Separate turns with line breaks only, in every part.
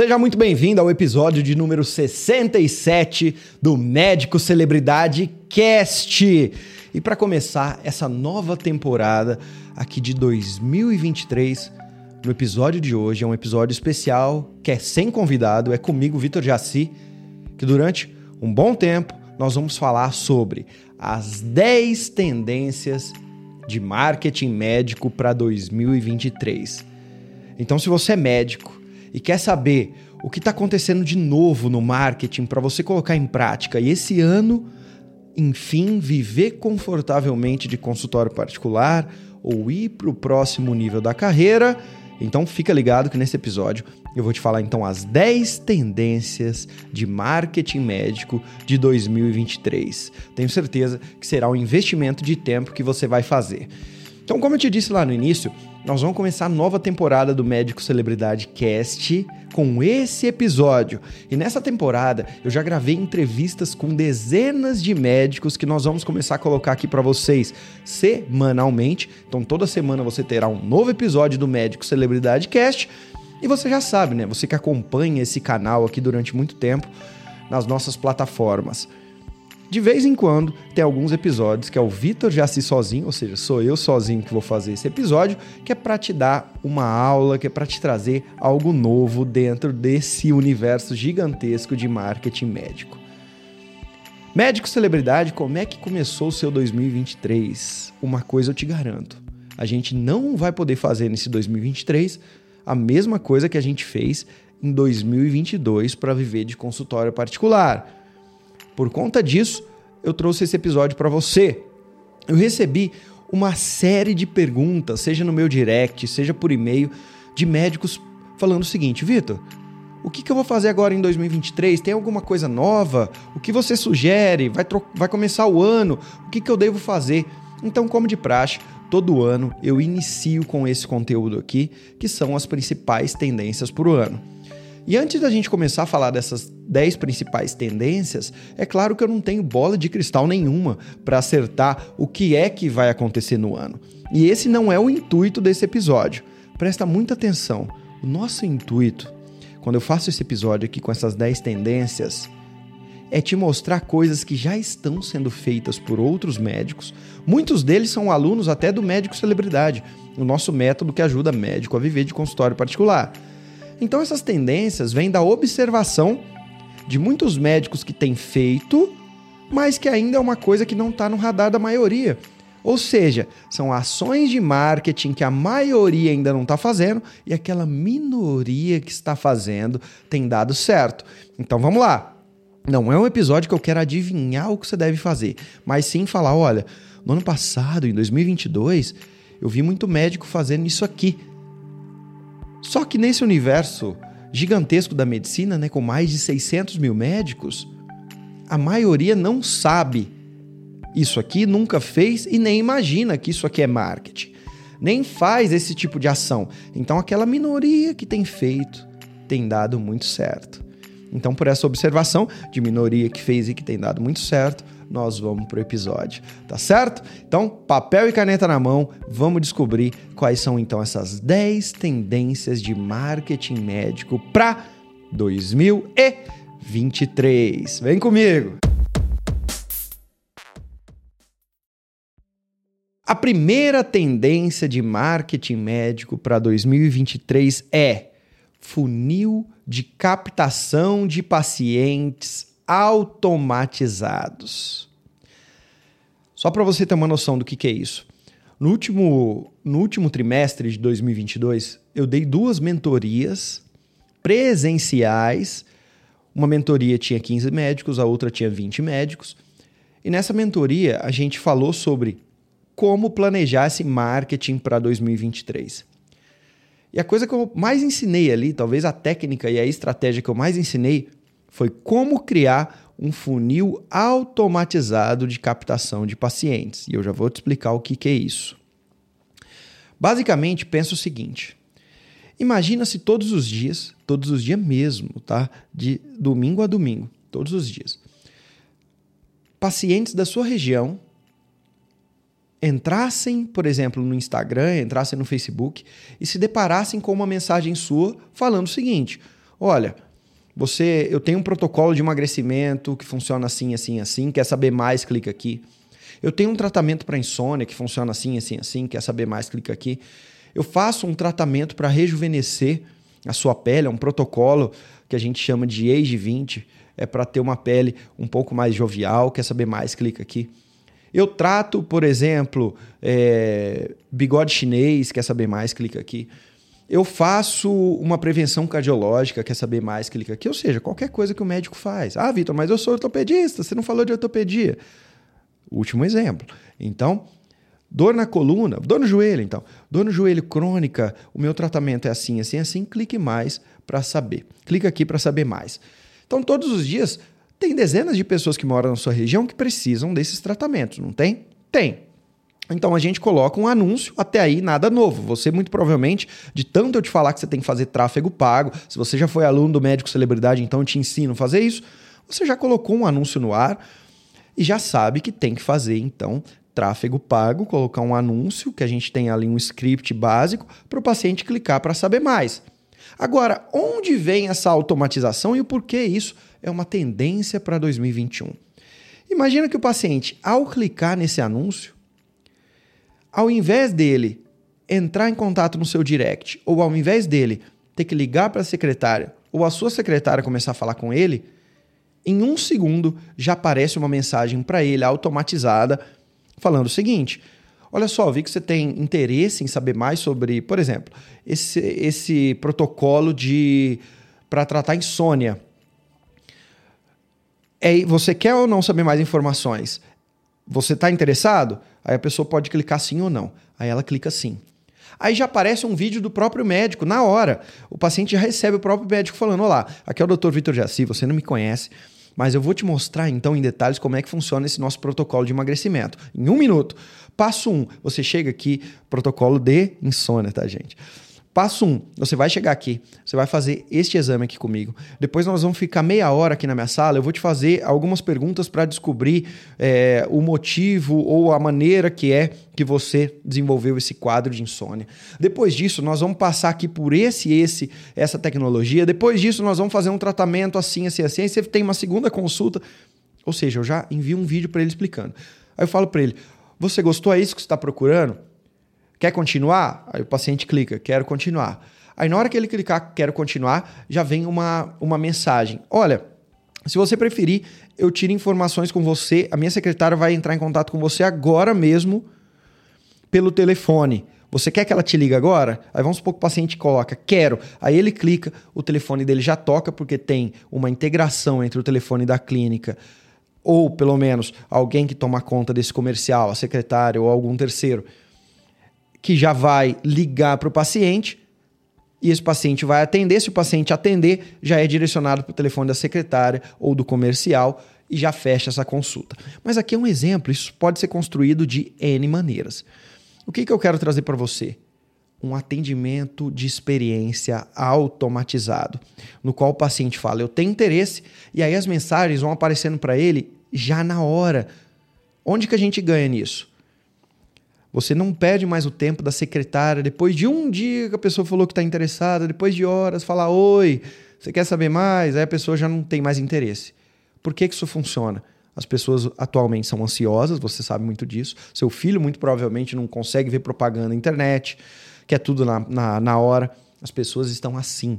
Seja muito bem-vindo ao episódio de número 67 do Médico Celebridade Cast. E para começar essa nova temporada aqui de 2023, no episódio de hoje é um episódio especial que é sem convidado, é comigo, Vitor Jaci, que durante um bom tempo nós vamos falar sobre as 10 tendências de marketing médico para 2023. Então, se você é médico, e quer saber o que está acontecendo de novo no marketing para você colocar em prática e esse ano, enfim, viver confortavelmente de consultório particular ou ir para o próximo nível da carreira, então fica ligado que nesse episódio eu vou te falar então as 10 tendências de marketing médico de 2023. Tenho certeza que será um investimento de tempo que você vai fazer. Então, como eu te disse lá no início, nós vamos começar a nova temporada do Médico Celebridade Cast com esse episódio. E nessa temporada eu já gravei entrevistas com dezenas de médicos que nós vamos começar a colocar aqui para vocês semanalmente. Então toda semana você terá um novo episódio do Médico Celebridade Cast. E você já sabe, né? Você que acompanha esse canal aqui durante muito tempo nas nossas plataformas. De vez em quando tem alguns episódios que é o Vitor Jaci sozinho, ou seja, sou eu sozinho que vou fazer esse episódio, que é para te dar uma aula, que é para te trazer algo novo dentro desse universo gigantesco de marketing médico. Médico celebridade, como é que começou o seu 2023? Uma coisa eu te garanto, a gente não vai poder fazer nesse 2023 a mesma coisa que a gente fez em 2022 para viver de consultório particular. Por conta disso, eu trouxe esse episódio para você. Eu recebi uma série de perguntas, seja no meu direct, seja por e-mail, de médicos falando o seguinte: Vitor, o que, que, eu vou fazer agora em 2023? Tem alguma coisa nova? O que você sugere? Vai, vai começar o ano? O que, que eu devo fazer? Então, como de praxe, todo ano eu inicio com esse conteúdo aqui, que são as principais tendências para o ano. E antes da gente começar a falar dessas 10 principais tendências, é claro que eu não tenho bola de cristal nenhuma para acertar o que é que vai acontecer no ano. E esse não é o intuito desse episódio. Presta muita atenção. O nosso intuito, quando eu faço esse episódio aqui com essas 10 tendências, é te mostrar coisas que já estão sendo feitas por outros médicos. Muitos deles são alunos até do médico celebridade, o nosso método que ajuda médico a viver de consultório particular. Então essas tendências vêm da observação de muitos médicos que têm feito, mas que ainda é uma coisa que não está no radar da maioria. Ou seja, são ações de marketing que a maioria ainda não está fazendo e aquela minoria que está fazendo tem dado certo. Então vamos lá. Não é um episódio que eu quero adivinhar o que você deve fazer, mas sim falar: olha, no ano passado, em 2022, eu vi muito médico fazendo isso aqui. Só que nesse universo gigantesco da medicina, né, com mais de 600 mil médicos, a maioria não sabe isso aqui, nunca fez e nem imagina que isso aqui é marketing. Nem faz esse tipo de ação. Então, aquela minoria que tem feito tem dado muito certo. Então, por essa observação de minoria que fez e que tem dado muito certo, nós vamos pro episódio, tá certo? Então, papel e caneta na mão, vamos descobrir quais são então essas 10 tendências de marketing médico para 2023. Vem comigo. A primeira tendência de marketing médico para 2023 é funil de captação de pacientes automatizados. Só para você ter uma noção do que, que é isso. No último, no último trimestre de 2022, eu dei duas mentorias presenciais. Uma mentoria tinha 15 médicos, a outra tinha 20 médicos. E nessa mentoria a gente falou sobre como planejar esse marketing para 2023. E a coisa que eu mais ensinei ali, talvez a técnica e a estratégia que eu mais ensinei, foi como criar um funil automatizado de captação de pacientes. E eu já vou te explicar o que, que é isso. Basicamente, pensa o seguinte: imagina se todos os dias, todos os dias mesmo, tá? De domingo a domingo, todos os dias, pacientes da sua região entrassem, por exemplo, no Instagram, entrassem no Facebook e se deparassem com uma mensagem sua falando o seguinte: Olha, você, eu tenho um protocolo de emagrecimento que funciona assim, assim, assim. Quer saber mais? Clica aqui. Eu tenho um tratamento para insônia que funciona assim, assim, assim. Quer saber mais? Clica aqui. Eu faço um tratamento para rejuvenescer a sua pele, é um protocolo que a gente chama de Age 20, é para ter uma pele um pouco mais jovial. Quer saber mais? Clica aqui. Eu trato, por exemplo, é, bigode chinês, quer saber mais? Clica aqui. Eu faço uma prevenção cardiológica, quer saber mais? Clica aqui. Ou seja, qualquer coisa que o médico faz. Ah, Vitor, mas eu sou ortopedista, você não falou de ortopedia. Último exemplo. Então, dor na coluna, dor no joelho, então. Dor no joelho crônica, o meu tratamento é assim, assim, assim. Clique mais para saber. Clica aqui para saber mais. Então, todos os dias, tem dezenas de pessoas que moram na sua região que precisam desses tratamentos, não tem? Tem. Então a gente coloca um anúncio, até aí nada novo. Você, muito provavelmente, de tanto eu te falar que você tem que fazer tráfego pago, se você já foi aluno do médico celebridade, então eu te ensino a fazer isso, você já colocou um anúncio no ar e já sabe que tem que fazer, então, tráfego pago, colocar um anúncio, que a gente tem ali um script básico, para o paciente clicar para saber mais. Agora, onde vem essa automatização e o porquê isso é uma tendência para 2021? Imagina que o paciente, ao clicar nesse anúncio, ao invés dele entrar em contato no seu direct, ou ao invés dele ter que ligar para a secretária, ou a sua secretária começar a falar com ele, em um segundo já aparece uma mensagem para ele automatizada falando o seguinte: Olha só, vi que você tem interesse em saber mais sobre, por exemplo, esse, esse protocolo de para tratar insônia. É, você quer ou não saber mais informações? Você está interessado? Aí a pessoa pode clicar sim ou não. Aí ela clica sim. Aí já aparece um vídeo do próprio médico, na hora. O paciente já recebe o próprio médico falando: Olá, aqui é o Dr. Vitor Jaci, você não me conhece, mas eu vou te mostrar então em detalhes como é que funciona esse nosso protocolo de emagrecimento. Em um minuto. Passo 1, um, você chega aqui, protocolo de insônia, tá, gente? Passo 1, um, você vai chegar aqui, você vai fazer este exame aqui comigo. Depois nós vamos ficar meia hora aqui na minha sala. Eu vou te fazer algumas perguntas para descobrir é, o motivo ou a maneira que é que você desenvolveu esse quadro de insônia. Depois disso, nós vamos passar aqui por esse, esse, essa tecnologia. Depois disso, nós vamos fazer um tratamento assim, assim, assim. Aí você tem uma segunda consulta. Ou seja, eu já envio um vídeo para ele explicando. Aí eu falo para ele: Você gostou? É isso que você está procurando? Quer continuar? Aí o paciente clica, quero continuar. Aí na hora que ele clicar, quero continuar, já vem uma, uma mensagem. Olha, se você preferir, eu tiro informações com você. A minha secretária vai entrar em contato com você agora mesmo pelo telefone. Você quer que ela te ligue agora? Aí vamos supor que o paciente coloca, quero. Aí ele clica, o telefone dele já toca, porque tem uma integração entre o telefone da clínica, ou pelo menos alguém que toma conta desse comercial, a secretária ou algum terceiro que já vai ligar para o paciente e esse paciente vai atender. Se o paciente atender, já é direcionado para o telefone da secretária ou do comercial e já fecha essa consulta. Mas aqui é um exemplo, isso pode ser construído de N maneiras. O que, que eu quero trazer para você? Um atendimento de experiência automatizado, no qual o paciente fala: Eu tenho interesse, e aí as mensagens vão aparecendo para ele já na hora. Onde que a gente ganha nisso? Você não perde mais o tempo da secretária depois de um dia que a pessoa falou que está interessada, depois de horas, falar oi, você quer saber mais? Aí a pessoa já não tem mais interesse. Por que, que isso funciona? As pessoas atualmente são ansiosas, você sabe muito disso. Seu filho, muito provavelmente, não consegue ver propaganda na internet, quer tudo na, na, na hora. As pessoas estão assim.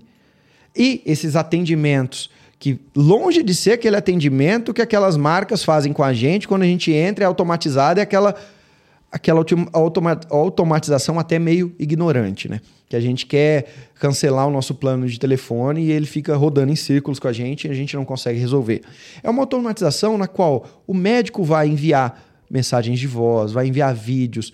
E esses atendimentos, que longe de ser aquele atendimento que aquelas marcas fazem com a gente, quando a gente entra, é automatizado, é aquela aquela automatização até meio ignorante, né? Que a gente quer cancelar o nosso plano de telefone e ele fica rodando em círculos com a gente e a gente não consegue resolver. É uma automatização na qual o médico vai enviar mensagens de voz, vai enviar vídeos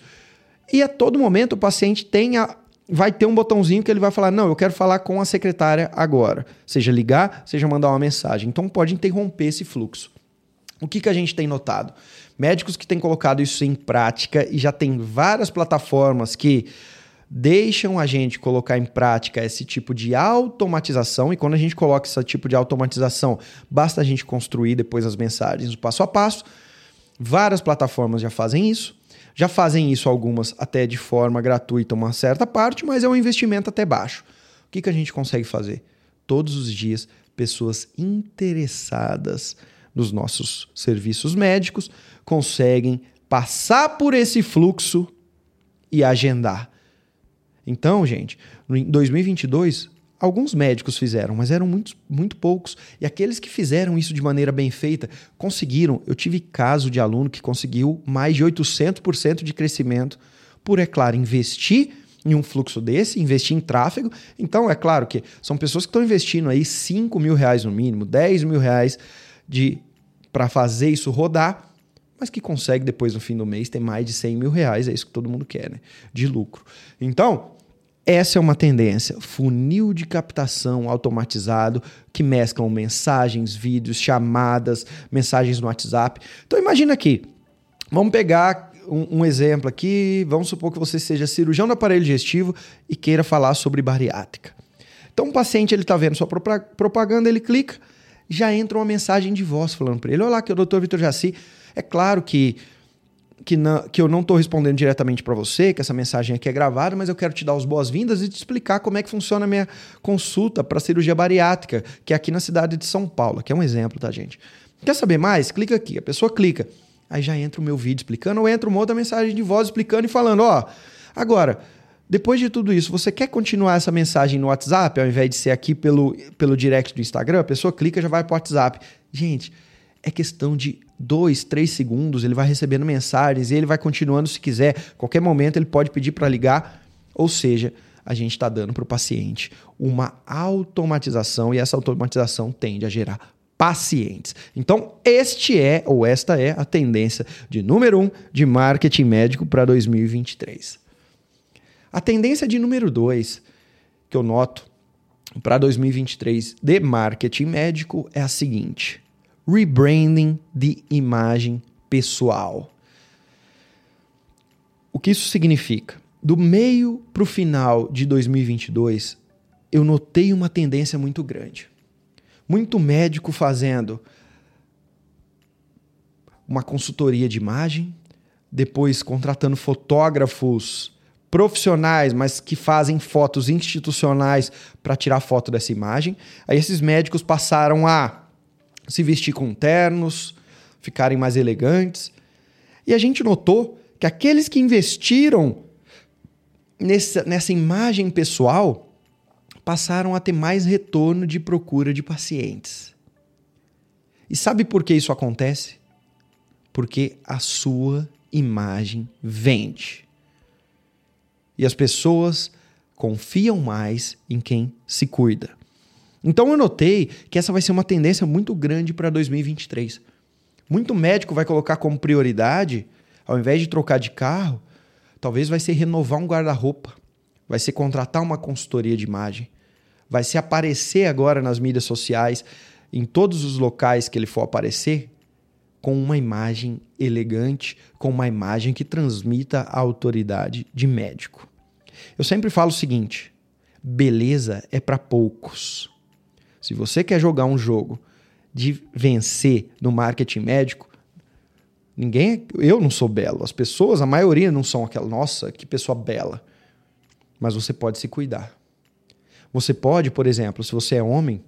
e a todo momento o paciente tem a, vai ter um botãozinho que ele vai falar: Não, eu quero falar com a secretária agora. Seja ligar, seja mandar uma mensagem. Então pode interromper esse fluxo. O que, que a gente tem notado? Médicos que têm colocado isso em prática e já tem várias plataformas que deixam a gente colocar em prática esse tipo de automatização. E quando a gente coloca esse tipo de automatização, basta a gente construir depois as mensagens passo a passo. Várias plataformas já fazem isso. Já fazem isso algumas até de forma gratuita, uma certa parte, mas é um investimento até baixo. O que, que a gente consegue fazer? todos os dias pessoas interessadas nos nossos serviços médicos conseguem passar por esse fluxo e agendar. Então, gente, em 2022, alguns médicos fizeram, mas eram muito, muito poucos. E aqueles que fizeram isso de maneira bem feita conseguiram. Eu tive caso de aluno que conseguiu mais de 800% de crescimento por, é claro, investir em um fluxo desse, investir em tráfego. Então, é claro que são pessoas que estão investindo aí 5 mil reais no mínimo, 10 mil reais de para fazer isso rodar, mas que consegue depois no fim do mês ter mais de 100 mil reais, é isso que todo mundo quer, né? De lucro. Então, essa é uma tendência. Funil de captação automatizado que mesclam mensagens, vídeos, chamadas, mensagens no WhatsApp. Então imagina aqui. Vamos pegar um, um, exemplo aqui. Vamos supor que você seja cirurgião do aparelho digestivo e queira falar sobre bariátrica. Então, o paciente ele está vendo sua propaganda, ele clica, já entra uma mensagem de voz falando para ele: Olá, que é o Dr. Vitor Jaci. É claro que, que, não, que eu não estou respondendo diretamente para você, que essa mensagem aqui é gravada, mas eu quero te dar as boas-vindas e te explicar como é que funciona a minha consulta para cirurgia bariátrica, que é aqui na cidade de São Paulo, que é um exemplo, tá, gente? Quer saber mais? Clica aqui. A pessoa clica. Aí já entra o meu vídeo explicando, ou entra uma outra mensagem de voz explicando e falando: Ó, agora. Depois de tudo isso, você quer continuar essa mensagem no WhatsApp, ao invés de ser aqui pelo, pelo direct do Instagram? A pessoa clica já vai para o WhatsApp. Gente, é questão de dois, três segundos, ele vai recebendo mensagens e ele vai continuando se quiser. Qualquer momento ele pode pedir para ligar. Ou seja, a gente está dando para o paciente uma automatização e essa automatização tende a gerar pacientes. Então, este é, ou esta é, a tendência de número um de marketing médico para 2023. A tendência de número dois, que eu noto para 2023 de marketing médico, é a seguinte: rebranding de imagem pessoal. O que isso significa? Do meio para o final de 2022, eu notei uma tendência muito grande. Muito médico fazendo uma consultoria de imagem, depois contratando fotógrafos profissionais, mas que fazem fotos institucionais para tirar foto dessa imagem. Aí esses médicos passaram a se vestir com ternos, ficarem mais elegantes. E a gente notou que aqueles que investiram nessa, nessa imagem pessoal passaram a ter mais retorno de procura de pacientes. E sabe por que isso acontece? Porque a sua imagem vende. E as pessoas confiam mais em quem se cuida. Então eu notei que essa vai ser uma tendência muito grande para 2023. Muito médico vai colocar como prioridade, ao invés de trocar de carro, talvez vai ser renovar um guarda-roupa, vai ser contratar uma consultoria de imagem, vai se aparecer agora nas mídias sociais, em todos os locais que ele for aparecer, com uma imagem elegante, com uma imagem que transmita a autoridade de médico. Eu sempre falo o seguinte: beleza é para poucos. Se você quer jogar um jogo de vencer no marketing médico, ninguém, eu não sou belo, as pessoas, a maioria não são aquela, nossa, que pessoa bela. Mas você pode se cuidar. Você pode, por exemplo, se você é homem,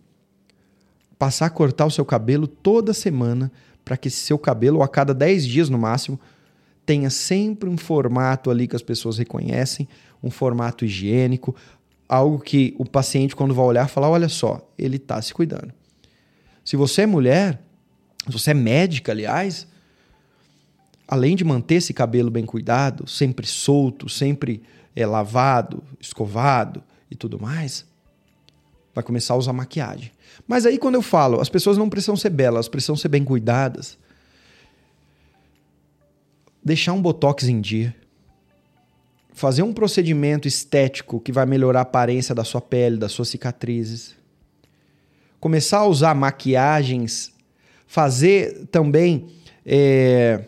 passar a cortar o seu cabelo toda semana para que seu cabelo, a cada 10 dias no máximo, tenha sempre um formato ali que as pessoas reconhecem, um formato higiênico, algo que o paciente, quando vai olhar, fala: olha só, ele está se cuidando. Se você é mulher, se você é médica, aliás, além de manter esse cabelo bem cuidado, sempre solto, sempre é, lavado, escovado e tudo mais, vai começar a usar maquiagem. Mas aí quando eu falo, as pessoas não precisam ser belas, precisam ser bem cuidadas. Deixar um botox em dia. Fazer um procedimento estético que vai melhorar a aparência da sua pele, das suas cicatrizes. Começar a usar maquiagens. Fazer também. É,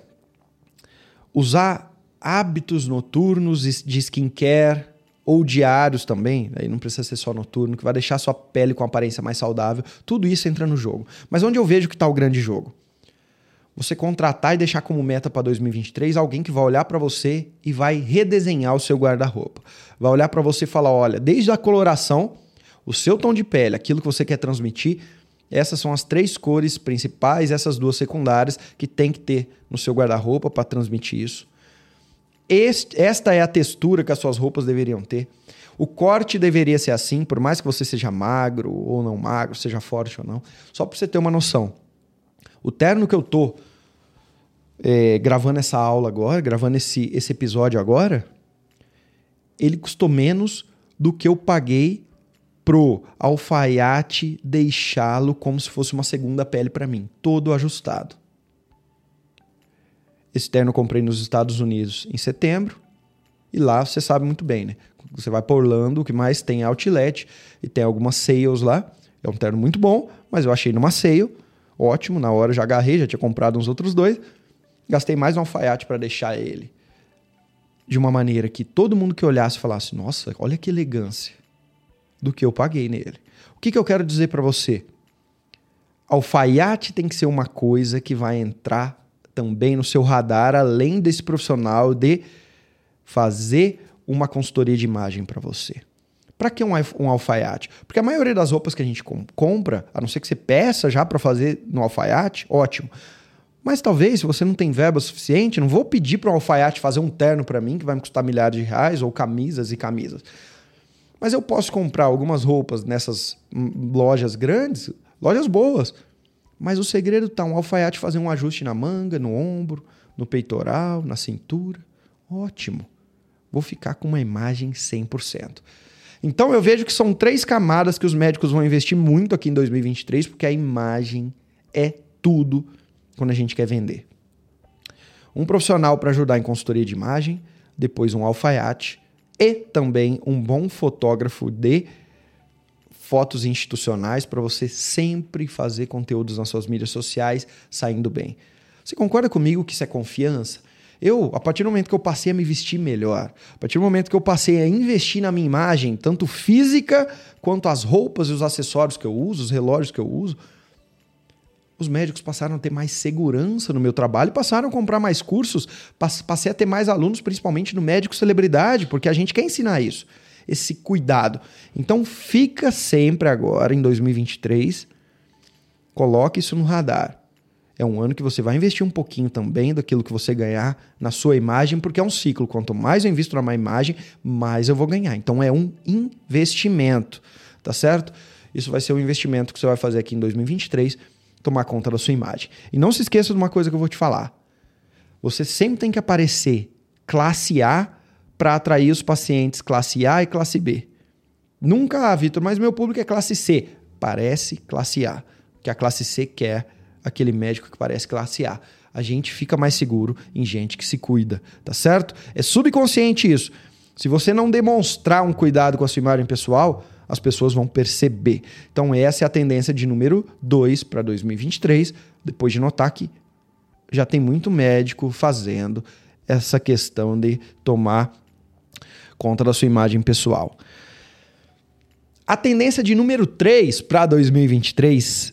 usar hábitos noturnos de skincare ou diários também, aí não precisa ser só noturno, que vai deixar sua pele com aparência mais saudável. Tudo isso entra no jogo. Mas onde eu vejo que está o grande jogo? Você contratar e deixar como meta para 2023 alguém que vai olhar para você e vai redesenhar o seu guarda-roupa. Vai olhar para você e falar: olha, desde a coloração, o seu tom de pele, aquilo que você quer transmitir, essas são as três cores principais, essas duas secundárias que tem que ter no seu guarda-roupa para transmitir isso. Este, esta é a textura que as suas roupas deveriam ter. O corte deveria ser assim, por mais que você seja magro ou não magro, seja forte ou não, só para você ter uma noção. O terno que eu tô é, gravando essa aula agora, gravando esse, esse episódio agora, ele custou menos do que eu paguei pro alfaiate deixá-lo como se fosse uma segunda pele para mim, todo ajustado. Esse terno eu comprei nos Estados Unidos em setembro. E lá você sabe muito bem, né? Você vai para Orlando, o que mais tem é outlet e tem algumas sales lá. É um terno muito bom, mas eu achei numa sale, ótimo, na hora já agarrei, já tinha comprado uns outros dois. Gastei mais um alfaiate para deixar ele de uma maneira que todo mundo que olhasse falasse: "Nossa, olha que elegância" do que eu paguei nele. O que, que eu quero dizer para você? Alfaiate tem que ser uma coisa que vai entrar também no seu radar, além desse profissional de fazer uma consultoria de imagem para você. Para que um, um alfaiate? Porque a maioria das roupas que a gente com compra, a não ser que você peça já para fazer no alfaiate, ótimo. Mas talvez, se você não tem verba suficiente, não vou pedir para um alfaiate fazer um terno para mim, que vai me custar milhares de reais, ou camisas e camisas. Mas eu posso comprar algumas roupas nessas lojas grandes, lojas boas. Mas o segredo está um alfaiate fazer um ajuste na manga, no ombro, no peitoral, na cintura. Ótimo. Vou ficar com uma imagem 100%. Então eu vejo que são três camadas que os médicos vão investir muito aqui em 2023, porque a imagem é tudo quando a gente quer vender. Um profissional para ajudar em consultoria de imagem, depois um alfaiate e também um bom fotógrafo de fotos institucionais para você sempre fazer conteúdos nas suas mídias sociais saindo bem. Você concorda comigo que isso é confiança? Eu, a partir do momento que eu passei a me vestir melhor, a partir do momento que eu passei a investir na minha imagem, tanto física quanto as roupas e os acessórios que eu uso, os relógios que eu uso, os médicos passaram a ter mais segurança no meu trabalho, passaram a comprar mais cursos, passei a ter mais alunos, principalmente no médico celebridade, porque a gente quer ensinar isso, esse cuidado. Então fica sempre agora, em 2023, coloque isso no radar. É um ano que você vai investir um pouquinho também daquilo que você ganhar na sua imagem, porque é um ciclo. Quanto mais eu invisto na minha imagem, mais eu vou ganhar. Então é um investimento, tá certo? Isso vai ser um investimento que você vai fazer aqui em 2023 tomar conta da sua imagem. E não se esqueça de uma coisa que eu vou te falar. Você sempre tem que aparecer classe A para atrair os pacientes classe A e classe B. Nunca, ah, Vitor, mas meu público é classe C. Parece classe A. Que a classe C quer aquele médico que parece classe A. A gente fica mais seguro em gente que se cuida, tá certo? É subconsciente isso. Se você não demonstrar um cuidado com a sua imagem pessoal, as pessoas vão perceber. Então, essa é a tendência de número 2 para 2023, depois de notar que já tem muito médico fazendo essa questão de tomar conta da sua imagem pessoal. A tendência de número 3 para 2023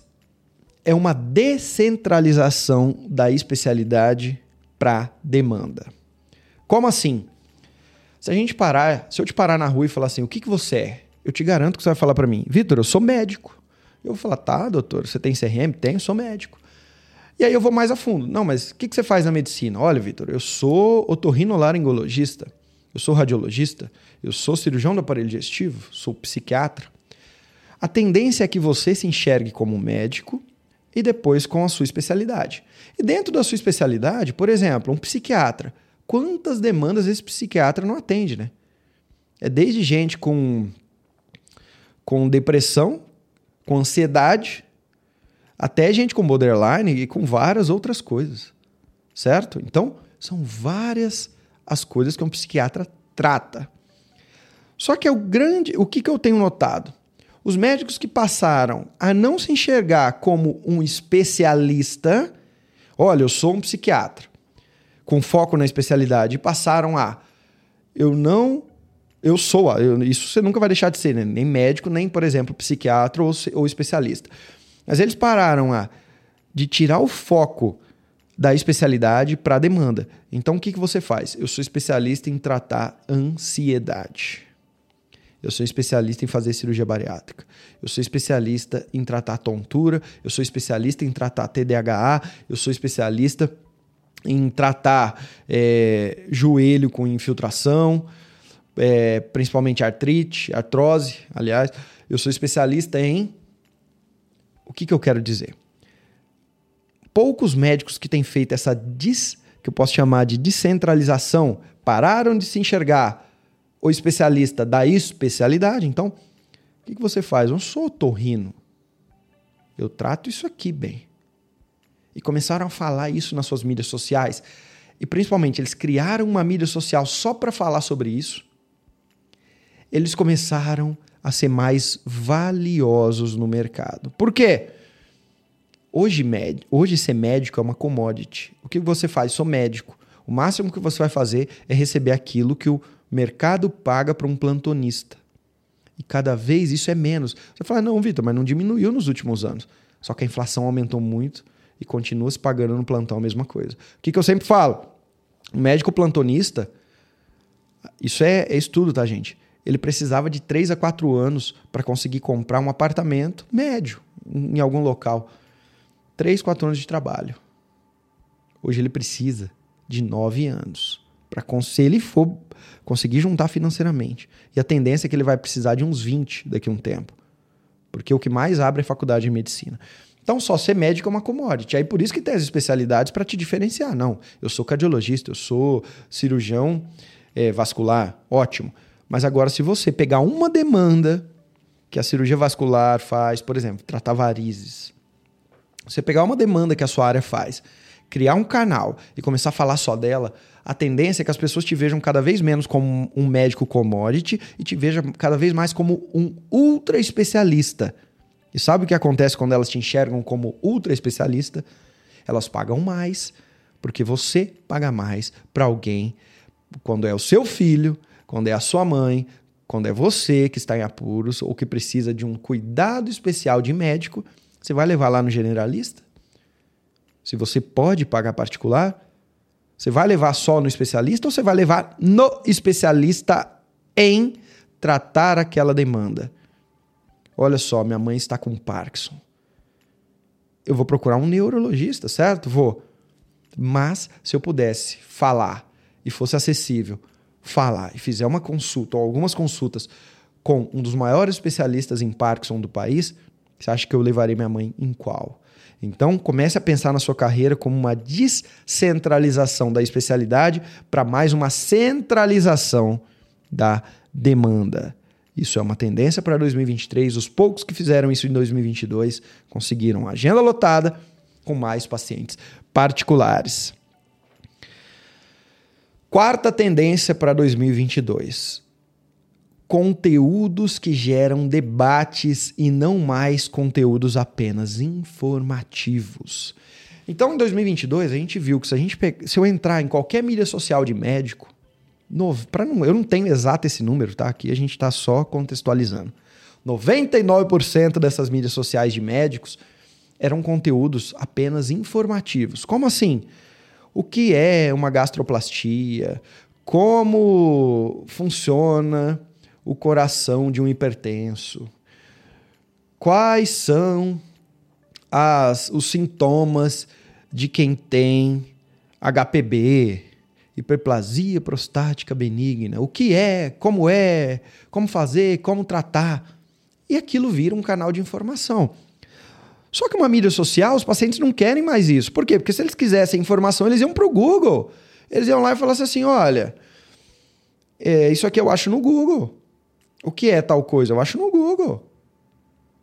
é uma descentralização da especialidade para demanda. Como assim? Se a gente parar, se eu te parar na rua e falar assim, o que, que você é? eu te garanto que você vai falar para mim, Vitor, eu sou médico. Eu vou falar, tá, doutor, você tem CRM? Tenho, sou médico. E aí eu vou mais a fundo. Não, mas o que, que você faz na medicina? Olha, Vitor, eu sou otorrinolaringologista, eu sou radiologista, eu sou cirurgião do aparelho digestivo, sou psiquiatra. A tendência é que você se enxergue como médico e depois com a sua especialidade. E dentro da sua especialidade, por exemplo, um psiquiatra, quantas demandas esse psiquiatra não atende, né? É desde gente com com depressão, com ansiedade, até gente com borderline e com várias outras coisas. Certo? Então, são várias as coisas que um psiquiatra trata. Só que é o grande, o que, que eu tenho notado? Os médicos que passaram a não se enxergar como um especialista, olha, eu sou um psiquiatra, com foco na especialidade, passaram a eu não eu sou, eu, isso você nunca vai deixar de ser, né? nem médico, nem, por exemplo, psiquiatra ou, ou especialista. Mas eles pararam a, de tirar o foco da especialidade para a demanda. Então, o que, que você faz? Eu sou especialista em tratar ansiedade. Eu sou especialista em fazer cirurgia bariátrica. Eu sou especialista em tratar tontura. Eu sou especialista em tratar TDAH. Eu sou especialista em tratar é, joelho com infiltração, é, principalmente artrite, artrose. Aliás, eu sou especialista em. O que, que eu quero dizer? Poucos médicos que têm feito essa dis, que eu posso chamar de descentralização pararam de se enxergar o especialista da especialidade. Então, o que, que você faz? Eu não sou torrino. Eu trato isso aqui bem. E começaram a falar isso nas suas mídias sociais. E principalmente, eles criaram uma mídia social só para falar sobre isso. Eles começaram a ser mais valiosos no mercado. Por quê? Hoje, hoje ser médico é uma commodity. O que você faz? Sou médico. O máximo que você vai fazer é receber aquilo que o mercado paga para um plantonista. E cada vez isso é menos. Você fala, não, Vitor, mas não diminuiu nos últimos anos. Só que a inflação aumentou muito e continua se pagando no plantão a mesma coisa. O que, que eu sempre falo? O médico plantonista, isso é, é estudo, tá, gente? Ele precisava de 3 a 4 anos para conseguir comprar um apartamento médio em algum local. 3, 4 anos de trabalho. Hoje ele precisa de 9 anos para se ele for conseguir juntar financeiramente. E a tendência é que ele vai precisar de uns 20 daqui a um tempo. Porque o que mais abre é faculdade de medicina. Então, só ser médico é uma commodity. Aí por isso que tem as especialidades para te diferenciar. Não, eu sou cardiologista, eu sou cirurgião é, vascular, ótimo. Mas agora, se você pegar uma demanda que a cirurgia vascular faz, por exemplo, tratar varizes, você pegar uma demanda que a sua área faz, criar um canal e começar a falar só dela, a tendência é que as pessoas te vejam cada vez menos como um médico commodity e te vejam cada vez mais como um ultra especialista. E sabe o que acontece quando elas te enxergam como ultra especialista? Elas pagam mais, porque você paga mais para alguém quando é o seu filho, quando é a sua mãe, quando é você que está em apuros ou que precisa de um cuidado especial de médico, você vai levar lá no generalista? Se você pode pagar particular, você vai levar só no especialista ou você vai levar no especialista em tratar aquela demanda? Olha só, minha mãe está com Parkinson. Eu vou procurar um neurologista, certo? Vou. Mas se eu pudesse falar e fosse acessível, falar e fizer uma consulta ou algumas consultas com um dos maiores especialistas em Parkinson do país, você acha que eu levarei minha mãe em qual? Então, comece a pensar na sua carreira como uma descentralização da especialidade para mais uma centralização da demanda. Isso é uma tendência para 2023. Os poucos que fizeram isso em 2022 conseguiram agenda lotada com mais pacientes particulares. Quarta tendência para 2022: conteúdos que geram debates e não mais conteúdos apenas informativos. Então, em 2022, a gente viu que se, a gente se eu entrar em qualquer mídia social de médico, no, não, eu não tenho exato esse número, tá? Aqui a gente está só contextualizando. 99% dessas mídias sociais de médicos eram conteúdos apenas informativos. Como assim? O que é uma gastroplastia? Como funciona o coração de um hipertenso? Quais são as, os sintomas de quem tem HPB? hiperplasia prostática benigna. O que é, como é, como fazer, como tratar. E aquilo vira um canal de informação. Só que uma mídia social, os pacientes não querem mais isso. Por quê? Porque se eles quisessem informação, eles iam para o Google. Eles iam lá e falassem assim: olha, é, isso aqui eu acho no Google. O que é tal coisa? Eu acho no Google.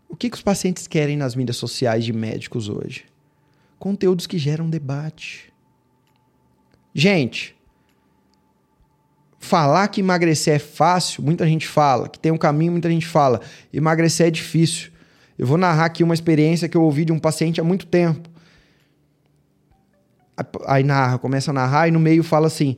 O que, que os pacientes querem nas mídias sociais de médicos hoje? Conteúdos que geram debate. Gente, falar que emagrecer é fácil, muita gente fala, que tem um caminho, muita gente fala. Emagrecer é difícil. Eu vou narrar aqui uma experiência que eu ouvi de um paciente há muito tempo. Aí narra, começa a narrar e no meio fala assim: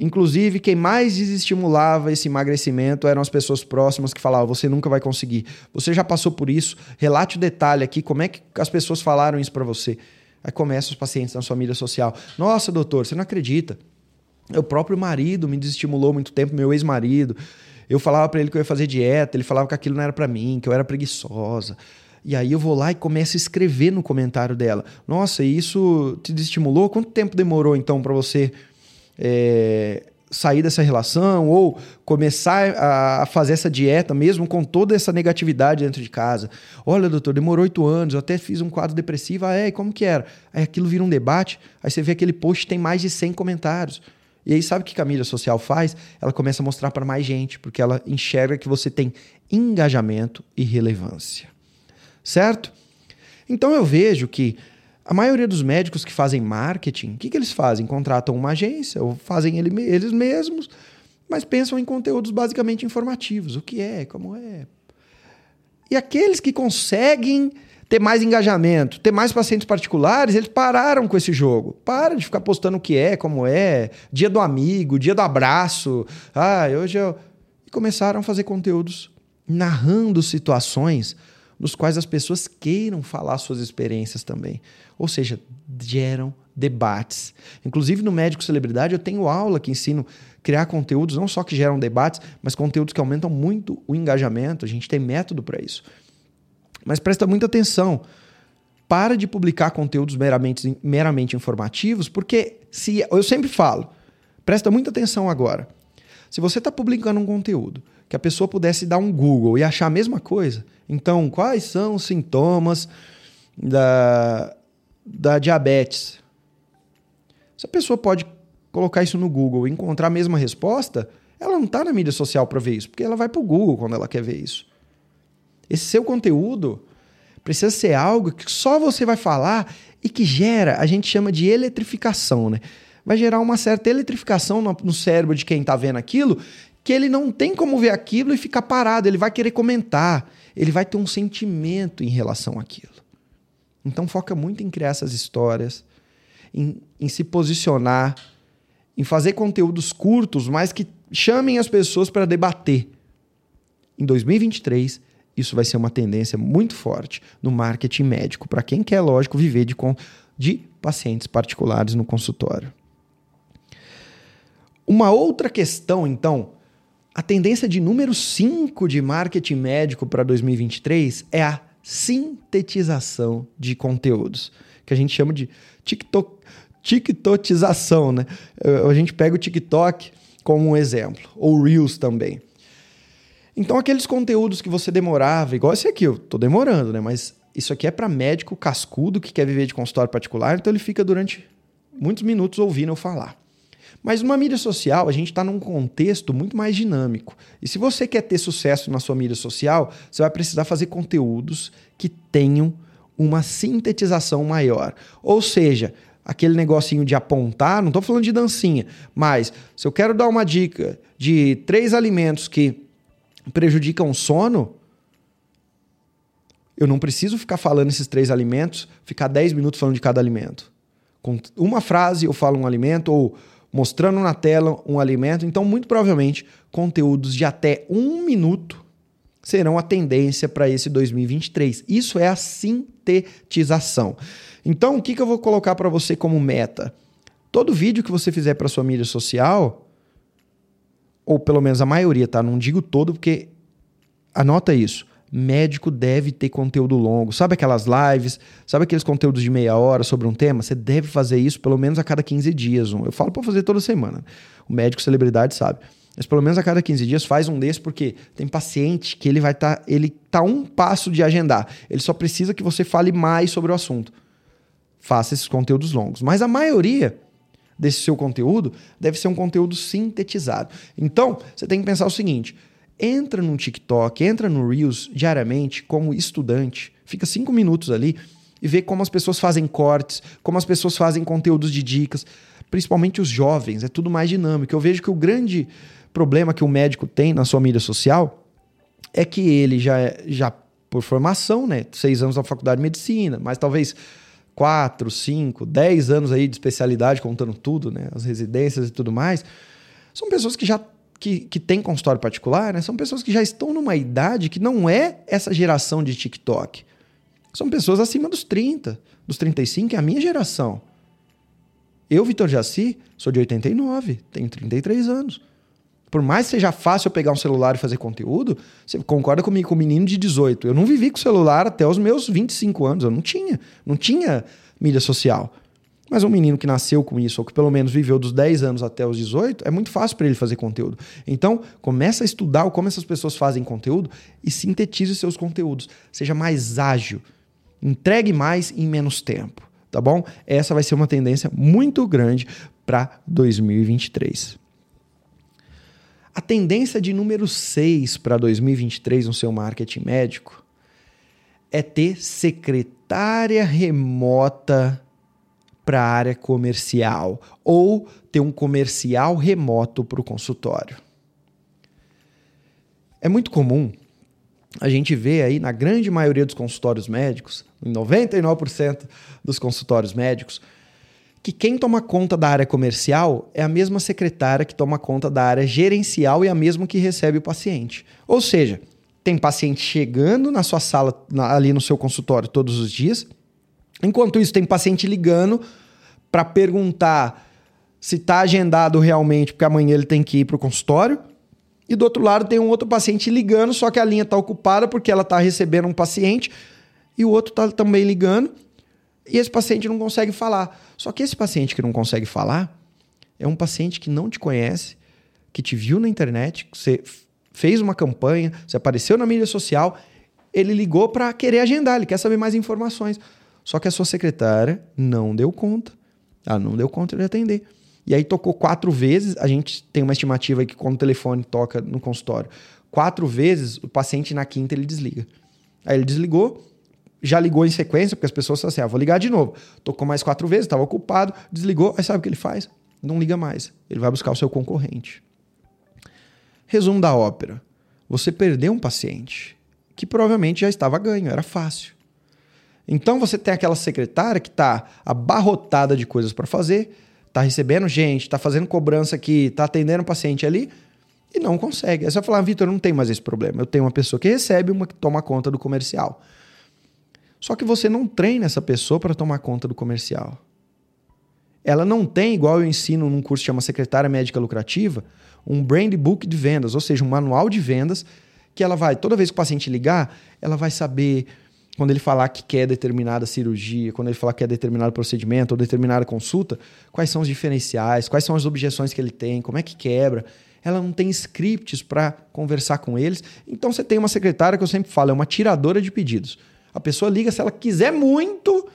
Inclusive, quem mais desestimulava esse emagrecimento eram as pessoas próximas que falavam: você nunca vai conseguir. Você já passou por isso? Relate o detalhe aqui, como é que as pessoas falaram isso para você. Aí começam os pacientes na sua mídia social: Nossa, doutor, você não acredita. O próprio marido me desestimulou muito tempo, meu ex-marido. Eu falava para ele que eu ia fazer dieta, ele falava que aquilo não era para mim, que eu era preguiçosa. E aí eu vou lá e começo a escrever no comentário dela. Nossa, isso te desestimulou? Quanto tempo demorou então para você é, sair dessa relação ou começar a fazer essa dieta mesmo com toda essa negatividade dentro de casa. Olha, doutor, demorou oito anos, eu até fiz um quadro depressivo. Ah, é, como que era? Aí aquilo vira um debate, aí você vê aquele post tem mais de 100 comentários. E aí sabe o que a mídia social faz? Ela começa a mostrar para mais gente, porque ela enxerga que você tem engajamento e relevância. Certo? Então eu vejo que a maioria dos médicos que fazem marketing, o que, que eles fazem? Contratam uma agência ou fazem ele, eles mesmos, mas pensam em conteúdos basicamente informativos. O que é, como é. E aqueles que conseguem ter mais engajamento, ter mais pacientes particulares, eles pararam com esse jogo. Para de ficar postando o que é, como é, dia do amigo, dia do abraço. Ah, hoje eu. E começaram a fazer conteúdos narrando situações nos quais as pessoas queiram falar suas experiências também. Ou seja, geram debates. Inclusive no Médico Celebridade eu tenho aula que ensino criar conteúdos não só que geram debates, mas conteúdos que aumentam muito o engajamento. A gente tem método para isso. Mas presta muita atenção. Para de publicar conteúdos meramente, meramente informativos, porque se eu sempre falo, presta muita atenção agora. Se você está publicando um conteúdo que a pessoa pudesse dar um Google e achar a mesma coisa, então quais são os sintomas da, da diabetes? Se a pessoa pode colocar isso no Google e encontrar a mesma resposta, ela não está na mídia social para ver isso, porque ela vai para o Google quando ela quer ver isso. Esse seu conteúdo precisa ser algo que só você vai falar e que gera, a gente chama de eletrificação, né? Vai gerar uma certa eletrificação no, no cérebro de quem está vendo aquilo, que ele não tem como ver aquilo e ficar parado, ele vai querer comentar, ele vai ter um sentimento em relação àquilo. Então foca muito em criar essas histórias, em, em se posicionar, em fazer conteúdos curtos, mas que chamem as pessoas para debater. Em 2023, isso vai ser uma tendência muito forte no marketing médico, para quem quer, lógico, viver de, de pacientes particulares no consultório. Uma outra questão, então, a tendência de número 5 de marketing médico para 2023 é a sintetização de conteúdos, que a gente chama de TikTok, TikTokização, né? A gente pega o TikTok como um exemplo, ou Reels também. Então, aqueles conteúdos que você demorava, igual esse aqui, eu tô demorando, né? Mas isso aqui é para médico cascudo que quer viver de consultório particular, então ele fica durante muitos minutos ouvindo eu falar. Mas numa mídia social, a gente está num contexto muito mais dinâmico. E se você quer ter sucesso na sua mídia social, você vai precisar fazer conteúdos que tenham uma sintetização maior. Ou seja, aquele negocinho de apontar, não estou falando de dancinha, mas se eu quero dar uma dica de três alimentos que prejudicam o sono, eu não preciso ficar falando esses três alimentos, ficar 10 minutos falando de cada alimento. Com uma frase eu falo um alimento, ou mostrando na tela um alimento. Então, muito provavelmente, conteúdos de até um minuto serão a tendência para esse 2023. Isso é a sintetização. Então, o que, que eu vou colocar para você como meta? Todo vídeo que você fizer para sua mídia social, ou pelo menos a maioria, tá? Não digo todo, porque anota isso médico deve ter conteúdo longo. Sabe aquelas lives? Sabe aqueles conteúdos de meia hora sobre um tema? Você deve fazer isso pelo menos a cada 15 dias. Eu falo para fazer toda semana. O médico celebridade sabe. Mas pelo menos a cada 15 dias faz um desse, porque tem paciente que ele vai estar. Tá, ele tá um passo de agendar. Ele só precisa que você fale mais sobre o assunto. Faça esses conteúdos longos. Mas a maioria desse seu conteúdo deve ser um conteúdo sintetizado. Então, você tem que pensar o seguinte: entra no TikTok, entra no Reels diariamente como estudante, fica cinco minutos ali e vê como as pessoas fazem cortes, como as pessoas fazem conteúdos de dicas, principalmente os jovens, é tudo mais dinâmico. Eu vejo que o grande problema que o médico tem na sua mídia social é que ele já, é, já por formação, né, seis anos na faculdade de medicina, mas talvez quatro, cinco, dez anos aí de especialidade, contando tudo, né, as residências e tudo mais, são pessoas que já que, que tem consultório particular, né, são pessoas que já estão numa idade que não é essa geração de TikTok. São pessoas acima dos 30, dos 35, é a minha geração. Eu, Vitor Jaci, sou de 89, tenho 33 anos. Por mais que seja fácil eu pegar um celular e fazer conteúdo, você concorda comigo com um menino de 18. Eu não vivi com celular até os meus 25 anos. Eu não tinha. Não tinha mídia social. Mas um menino que nasceu com isso, ou que pelo menos viveu dos 10 anos até os 18, é muito fácil para ele fazer conteúdo. Então, começa a estudar como essas pessoas fazem conteúdo e sintetize seus conteúdos. Seja mais ágil. Entregue mais em menos tempo, tá bom? Essa vai ser uma tendência muito grande para 2023. A tendência de número 6 para 2023 no seu marketing médico é ter secretária remota para a área comercial ou ter um comercial remoto para o consultório. É muito comum a gente ver aí na grande maioria dos consultórios médicos, em 99% dos consultórios médicos, que quem toma conta da área comercial é a mesma secretária que toma conta da área gerencial e a mesma que recebe o paciente. Ou seja, tem paciente chegando na sua sala, ali no seu consultório todos os dias, enquanto isso tem paciente ligando para perguntar se está agendado realmente, porque amanhã ele tem que ir para o consultório. E do outro lado tem um outro paciente ligando, só que a linha está ocupada porque ela está recebendo um paciente e o outro está também ligando e esse paciente não consegue falar. Só que esse paciente que não consegue falar é um paciente que não te conhece, que te viu na internet, que você fez uma campanha, você apareceu na mídia social, ele ligou para querer agendar, ele quer saber mais informações. Só que a sua secretária não deu conta. Ela não deu conta de atender. E aí tocou quatro vezes. A gente tem uma estimativa que quando o telefone toca no consultório, quatro vezes o paciente na quinta ele desliga. Aí ele desligou, já ligou em sequência, porque as pessoas falam assim: ah, vou ligar de novo. Tocou mais quatro vezes, estava ocupado, desligou. Aí sabe o que ele faz? Não liga mais. Ele vai buscar o seu concorrente. Resumo da ópera: você perdeu um paciente que provavelmente já estava ganho, era fácil. Então você tem aquela secretária que está abarrotada de coisas para fazer, está recebendo gente, está fazendo cobrança aqui, está atendendo paciente ali e não consegue. Você vai falar, Vitor, não tem mais esse problema. Eu tenho uma pessoa que recebe, uma que toma conta do comercial. Só que você não treina essa pessoa para tomar conta do comercial. Ela não tem, igual eu ensino num curso que chama Secretária Médica Lucrativa, um brand book de vendas, ou seja, um manual de vendas que ela vai, toda vez que o paciente ligar, ela vai saber quando ele falar que quer determinada cirurgia, quando ele falar que quer determinado procedimento ou determinada consulta, quais são os diferenciais, quais são as objeções que ele tem, como é que quebra. Ela não tem scripts para conversar com eles. Então você tem uma secretária que eu sempre falo, é uma tiradora de pedidos. A pessoa liga se ela quiser muito,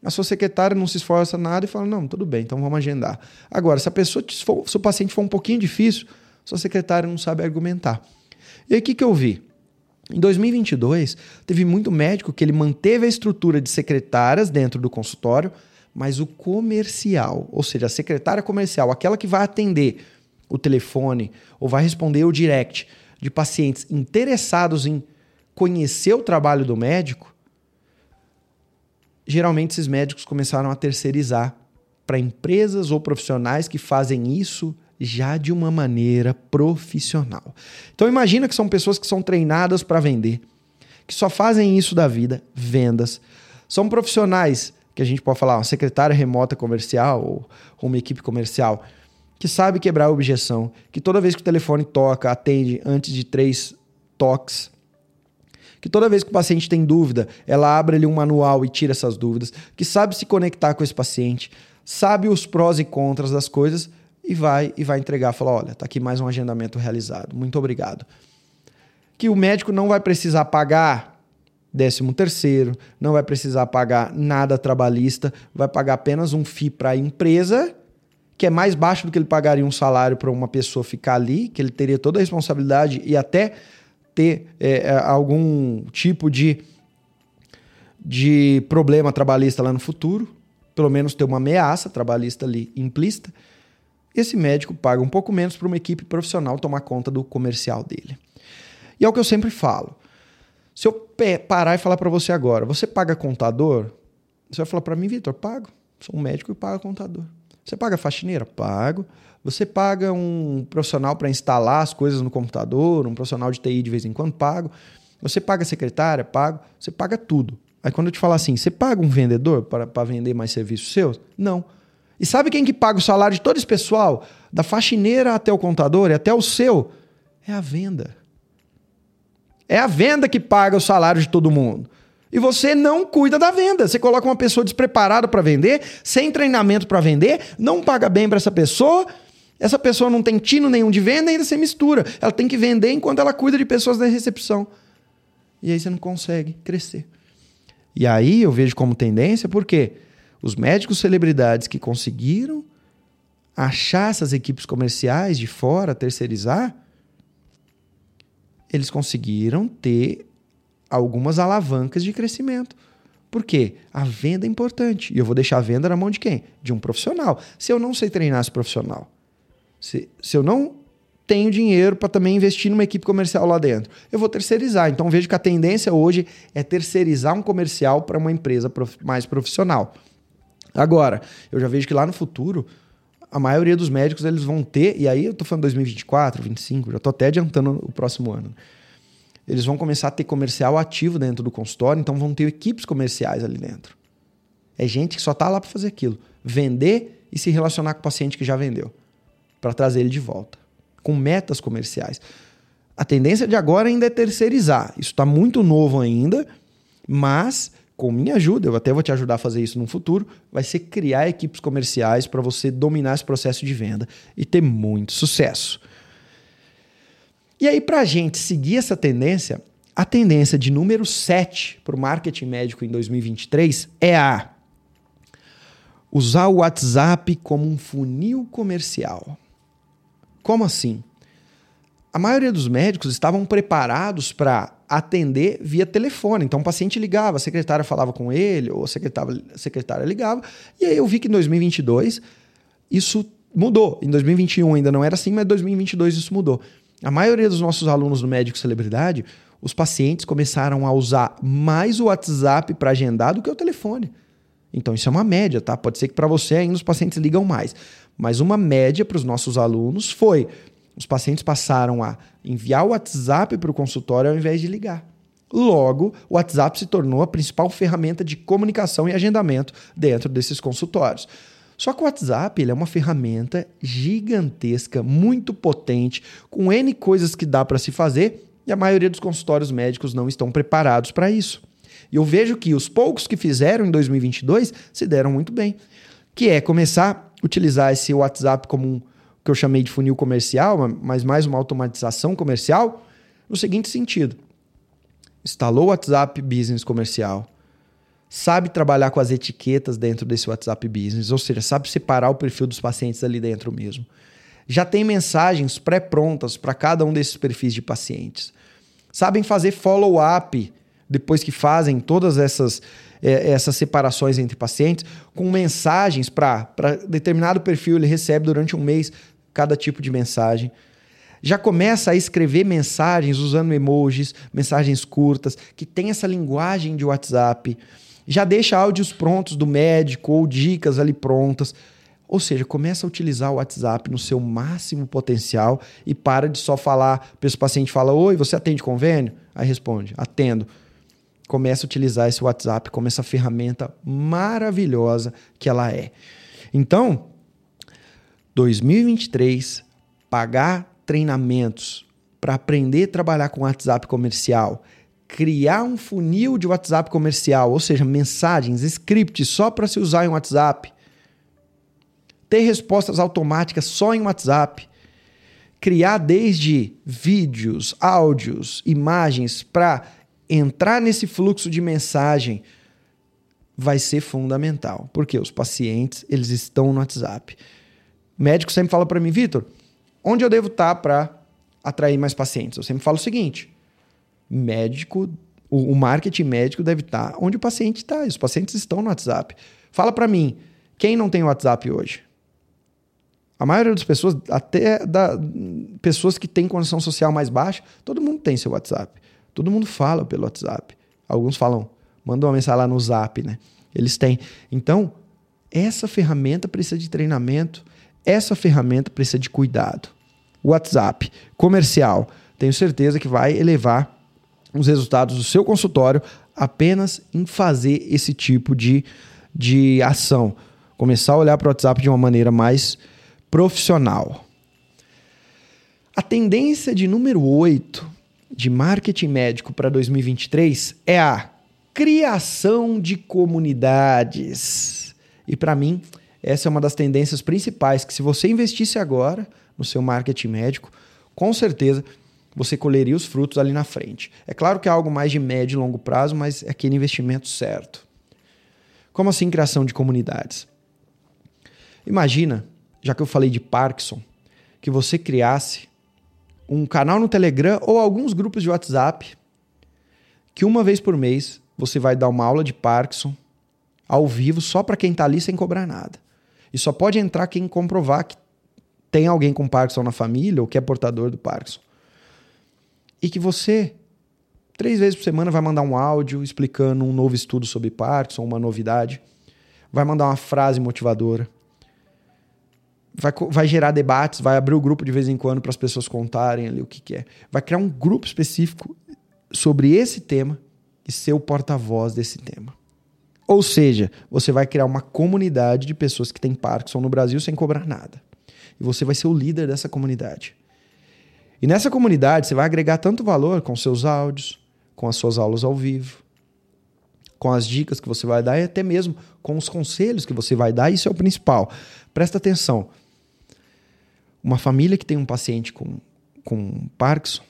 a sua secretária não se esforça nada e fala: não, tudo bem, então vamos agendar. Agora, se a pessoa, se o paciente for um pouquinho difícil, sua secretária não sabe argumentar. E aí o que, que eu vi? Em 2022, teve muito médico que ele manteve a estrutura de secretárias dentro do consultório, mas o comercial, ou seja, a secretária comercial, aquela que vai atender o telefone ou vai responder o direct de pacientes interessados em conhecer o trabalho do médico, geralmente esses médicos começaram a terceirizar para empresas ou profissionais que fazem isso já de uma maneira profissional. Então imagina que são pessoas que são treinadas para vender, que só fazem isso da vida, vendas. São profissionais que a gente pode falar, uma secretária remota comercial ou uma equipe comercial que sabe quebrar a objeção, que toda vez que o telefone toca, atende antes de três toques, que toda vez que o paciente tem dúvida, ela abre ali um manual e tira essas dúvidas, que sabe se conectar com esse paciente, sabe os prós e contras das coisas e vai e vai entregar, falar, olha, tá aqui mais um agendamento realizado. Muito obrigado. Que o médico não vai precisar pagar 13 terceiro, não vai precisar pagar nada trabalhista, vai pagar apenas um FII para a empresa, que é mais baixo do que ele pagaria um salário para uma pessoa ficar ali, que ele teria toda a responsabilidade e até ter é, é algum tipo de, de problema trabalhista lá no futuro, pelo menos ter uma ameaça trabalhista ali implícita esse médico paga um pouco menos para uma equipe profissional tomar conta do comercial dele. E é o que eu sempre falo. Se eu parar e falar para você agora, você paga contador? Você vai falar para mim, Vitor, pago. Sou um médico e pago contador. Você paga faxineira? Pago. Você paga um profissional para instalar as coisas no computador, um profissional de TI de vez em quando? Pago. Você paga secretária? Pago. Você paga tudo. Aí quando eu te falar assim, você paga um vendedor para vender mais serviços seus? Não. E sabe quem que paga o salário de todo esse pessoal? Da faxineira até o contador e até o seu? É a venda. É a venda que paga o salário de todo mundo. E você não cuida da venda. Você coloca uma pessoa despreparada para vender, sem treinamento para vender, não paga bem para essa pessoa. Essa pessoa não tem tino nenhum de venda ainda você mistura. Ela tem que vender enquanto ela cuida de pessoas da recepção. E aí você não consegue crescer. E aí eu vejo como tendência, porque os médicos celebridades que conseguiram achar essas equipes comerciais de fora, terceirizar, eles conseguiram ter algumas alavancas de crescimento. Por quê? A venda é importante. E eu vou deixar a venda na mão de quem? De um profissional. Se eu não sei treinar esse profissional, se, se eu não tenho dinheiro para também investir numa equipe comercial lá dentro, eu vou terceirizar. Então vejo que a tendência hoje é terceirizar um comercial para uma empresa prof, mais profissional. Agora, eu já vejo que lá no futuro, a maioria dos médicos eles vão ter, e aí eu estou falando 2024, 2025, já estou até adiantando o próximo ano eles vão começar a ter comercial ativo dentro do consultório, então vão ter equipes comerciais ali dentro. É gente que só está lá para fazer aquilo, vender e se relacionar com o paciente que já vendeu, para trazer ele de volta, com metas comerciais. A tendência de agora ainda é terceirizar. Isso está muito novo ainda, mas com minha ajuda, eu até vou te ajudar a fazer isso no futuro, vai ser criar equipes comerciais para você dominar esse processo de venda e ter muito sucesso. E aí, para a gente seguir essa tendência, a tendência de número 7 para o marketing médico em 2023 é a usar o WhatsApp como um funil comercial. Como assim? A maioria dos médicos estavam preparados para atender via telefone. Então o paciente ligava, a secretária falava com ele, ou a secretária, a secretária ligava. E aí eu vi que em 2022 isso mudou. Em 2021 ainda não era assim, mas em 2022 isso mudou. A maioria dos nossos alunos do Médico Celebridade, os pacientes começaram a usar mais o WhatsApp para agendar do que o telefone. Então isso é uma média, tá? Pode ser que para você ainda os pacientes ligam mais, mas uma média para os nossos alunos foi os pacientes passaram a enviar o WhatsApp para o consultório ao invés de ligar. Logo, o WhatsApp se tornou a principal ferramenta de comunicação e agendamento dentro desses consultórios. Só que o WhatsApp ele é uma ferramenta gigantesca, muito potente, com N coisas que dá para se fazer e a maioria dos consultórios médicos não estão preparados para isso. E eu vejo que os poucos que fizeram em 2022 se deram muito bem, que é começar a utilizar esse WhatsApp como um que eu chamei de funil comercial, mas mais uma automatização comercial, no seguinte sentido: instalou o WhatsApp Business comercial, sabe trabalhar com as etiquetas dentro desse WhatsApp Business, ou seja, sabe separar o perfil dos pacientes ali dentro mesmo. Já tem mensagens pré-prontas para cada um desses perfis de pacientes. Sabem fazer follow-up depois que fazem todas essas, é, essas separações entre pacientes, com mensagens para determinado perfil ele recebe durante um mês cada tipo de mensagem. Já começa a escrever mensagens usando emojis, mensagens curtas, que tem essa linguagem de WhatsApp já deixa áudios prontos do médico ou dicas ali prontas. Ou seja, começa a utilizar o WhatsApp no seu máximo potencial e para de só falar. O paciente fala: Oi, você atende convênio? Aí responde: Atendo. Começa a utilizar esse WhatsApp como essa ferramenta maravilhosa que ela é. Então, 2023, pagar treinamentos para aprender a trabalhar com WhatsApp comercial criar um funil de WhatsApp comercial, ou seja, mensagens, scripts só para se usar em WhatsApp, ter respostas automáticas só em WhatsApp, criar desde vídeos, áudios, imagens para entrar nesse fluxo de mensagem vai ser fundamental, porque os pacientes eles estão no WhatsApp. Médico sempre fala para mim, Vitor, onde eu devo estar para atrair mais pacientes? Eu sempre falo o seguinte: médico, o, o marketing médico deve estar onde o paciente está. Os pacientes estão no WhatsApp. Fala para mim, quem não tem WhatsApp hoje? A maioria das pessoas, até da, pessoas que têm condição social mais baixa, todo mundo tem seu WhatsApp. Todo mundo fala pelo WhatsApp. Alguns falam, mandam uma mensagem lá no Zap, né? Eles têm. Então, essa ferramenta precisa de treinamento, essa ferramenta precisa de cuidado. WhatsApp comercial, tenho certeza que vai elevar os resultados do seu consultório apenas em fazer esse tipo de, de ação. Começar a olhar para o WhatsApp de uma maneira mais profissional. A tendência de número 8 de marketing médico para 2023 é a criação de comunidades. E para mim, essa é uma das tendências principais que se você investisse agora no seu marketing médico, com certeza você colheria os frutos ali na frente. É claro que é algo mais de médio e longo prazo, mas é aquele investimento certo. Como assim criação de comunidades? Imagina, já que eu falei de Parkinson, que você criasse um canal no Telegram ou alguns grupos de WhatsApp que uma vez por mês você vai dar uma aula de Parkinson ao vivo só para quem está ali sem cobrar nada. E só pode entrar quem comprovar que tem alguém com Parkinson na família ou que é portador do Parkinson. E que você, três vezes por semana, vai mandar um áudio explicando um novo estudo sobre Parkinson, uma novidade. Vai mandar uma frase motivadora. Vai, vai gerar debates, vai abrir o grupo de vez em quando para as pessoas contarem ali o que, que é. Vai criar um grupo específico sobre esse tema e ser o porta-voz desse tema. Ou seja, você vai criar uma comunidade de pessoas que têm Parkinson no Brasil sem cobrar nada. E você vai ser o líder dessa comunidade. E nessa comunidade você vai agregar tanto valor com seus áudios, com as suas aulas ao vivo, com as dicas que você vai dar e até mesmo com os conselhos que você vai dar. Isso é o principal. Presta atenção. Uma família que tem um paciente com, com Parkinson,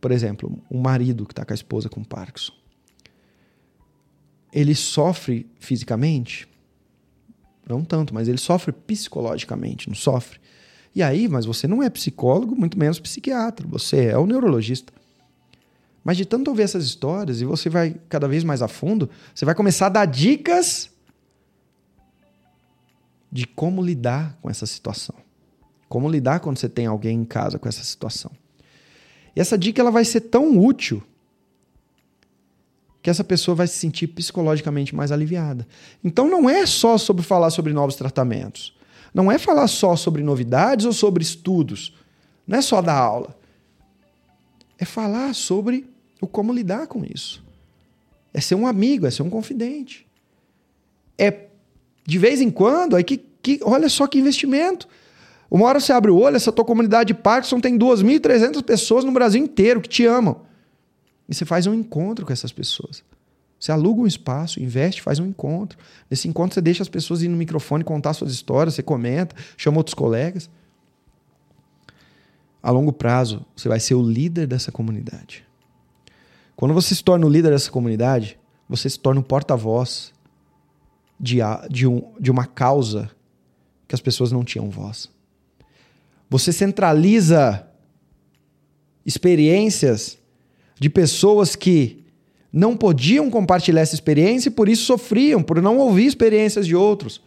por exemplo, um marido que está com a esposa com Parkinson, ele sofre fisicamente? Não tanto, mas ele sofre psicologicamente, não sofre? E aí, mas você não é psicólogo, muito menos psiquiatra, você é o neurologista. Mas de tanto ouvir essas histórias e você vai cada vez mais a fundo, você vai começar a dar dicas de como lidar com essa situação. Como lidar quando você tem alguém em casa com essa situação. E essa dica ela vai ser tão útil que essa pessoa vai se sentir psicologicamente mais aliviada. Então não é só sobre falar sobre novos tratamentos. Não é falar só sobre novidades ou sobre estudos. Não é só dar aula. É falar sobre o como lidar com isso. É ser um amigo, é ser um confidente. É de vez em quando, aí que, que olha só que investimento. Uma hora você abre o olho, essa tua comunidade de Parkinson tem 2.300 pessoas no Brasil inteiro que te amam. E você faz um encontro com essas pessoas. Você aluga um espaço, investe, faz um encontro. Nesse encontro você deixa as pessoas ir no microfone contar suas histórias, você comenta, chama outros colegas. A longo prazo, você vai ser o líder dessa comunidade. Quando você se torna o líder dessa comunidade, você se torna o porta-voz de, de, um, de uma causa que as pessoas não tinham voz. Você centraliza experiências de pessoas que não podiam compartilhar essa experiência e por isso sofriam, por não ouvir experiências de outros.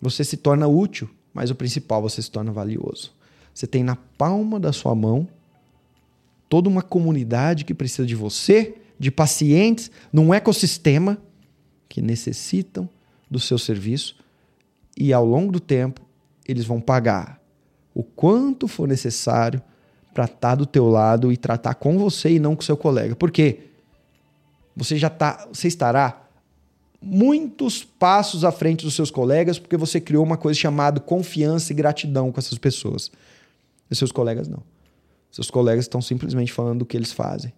Você se torna útil, mas o principal, você se torna valioso. Você tem na palma da sua mão toda uma comunidade que precisa de você, de pacientes, num ecossistema que necessitam do seu serviço e ao longo do tempo eles vão pagar o quanto for necessário para estar tá do teu lado e tratar com você e não com seu colega. Por quê? Você já tá, você estará muitos passos à frente dos seus colegas porque você criou uma coisa chamada confiança e gratidão com essas pessoas. E seus colegas não. Seus colegas estão simplesmente falando do que eles fazem.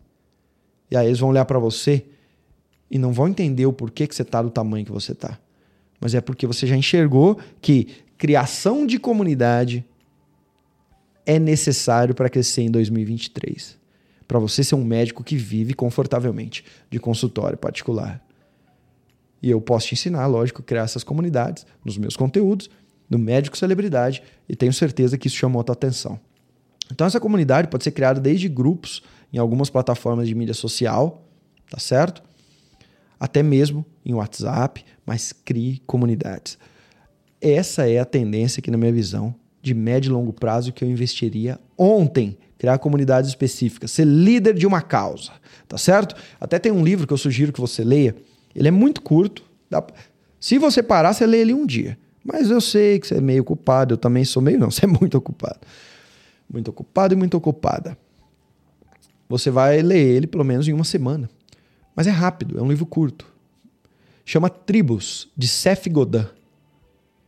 E aí eles vão olhar para você e não vão entender o porquê que você está do tamanho que você está. Mas é porque você já enxergou que criação de comunidade é necessário para crescer em 2023. Para você ser um médico que vive confortavelmente de consultório particular. E eu posso te ensinar, lógico, criar essas comunidades nos meus conteúdos, no Médico Celebridade, e tenho certeza que isso chamou a tua atenção. Então, essa comunidade pode ser criada desde grupos em algumas plataformas de mídia social, tá certo? Até mesmo em WhatsApp, mas crie comunidades. Essa é a tendência aqui na minha visão de médio e longo prazo que eu investiria ontem. Criar comunidades específicas, ser líder de uma causa, tá certo? Até tem um livro que eu sugiro que você leia. Ele é muito curto. Dá... Se você parar, você lê ele um dia. Mas eu sei que você é meio ocupado, eu também sou meio, não, você é muito ocupado. Muito ocupado e muito ocupada. Você vai ler ele pelo menos em uma semana. Mas é rápido, é um livro curto. Chama Tribos, de Seth Godin.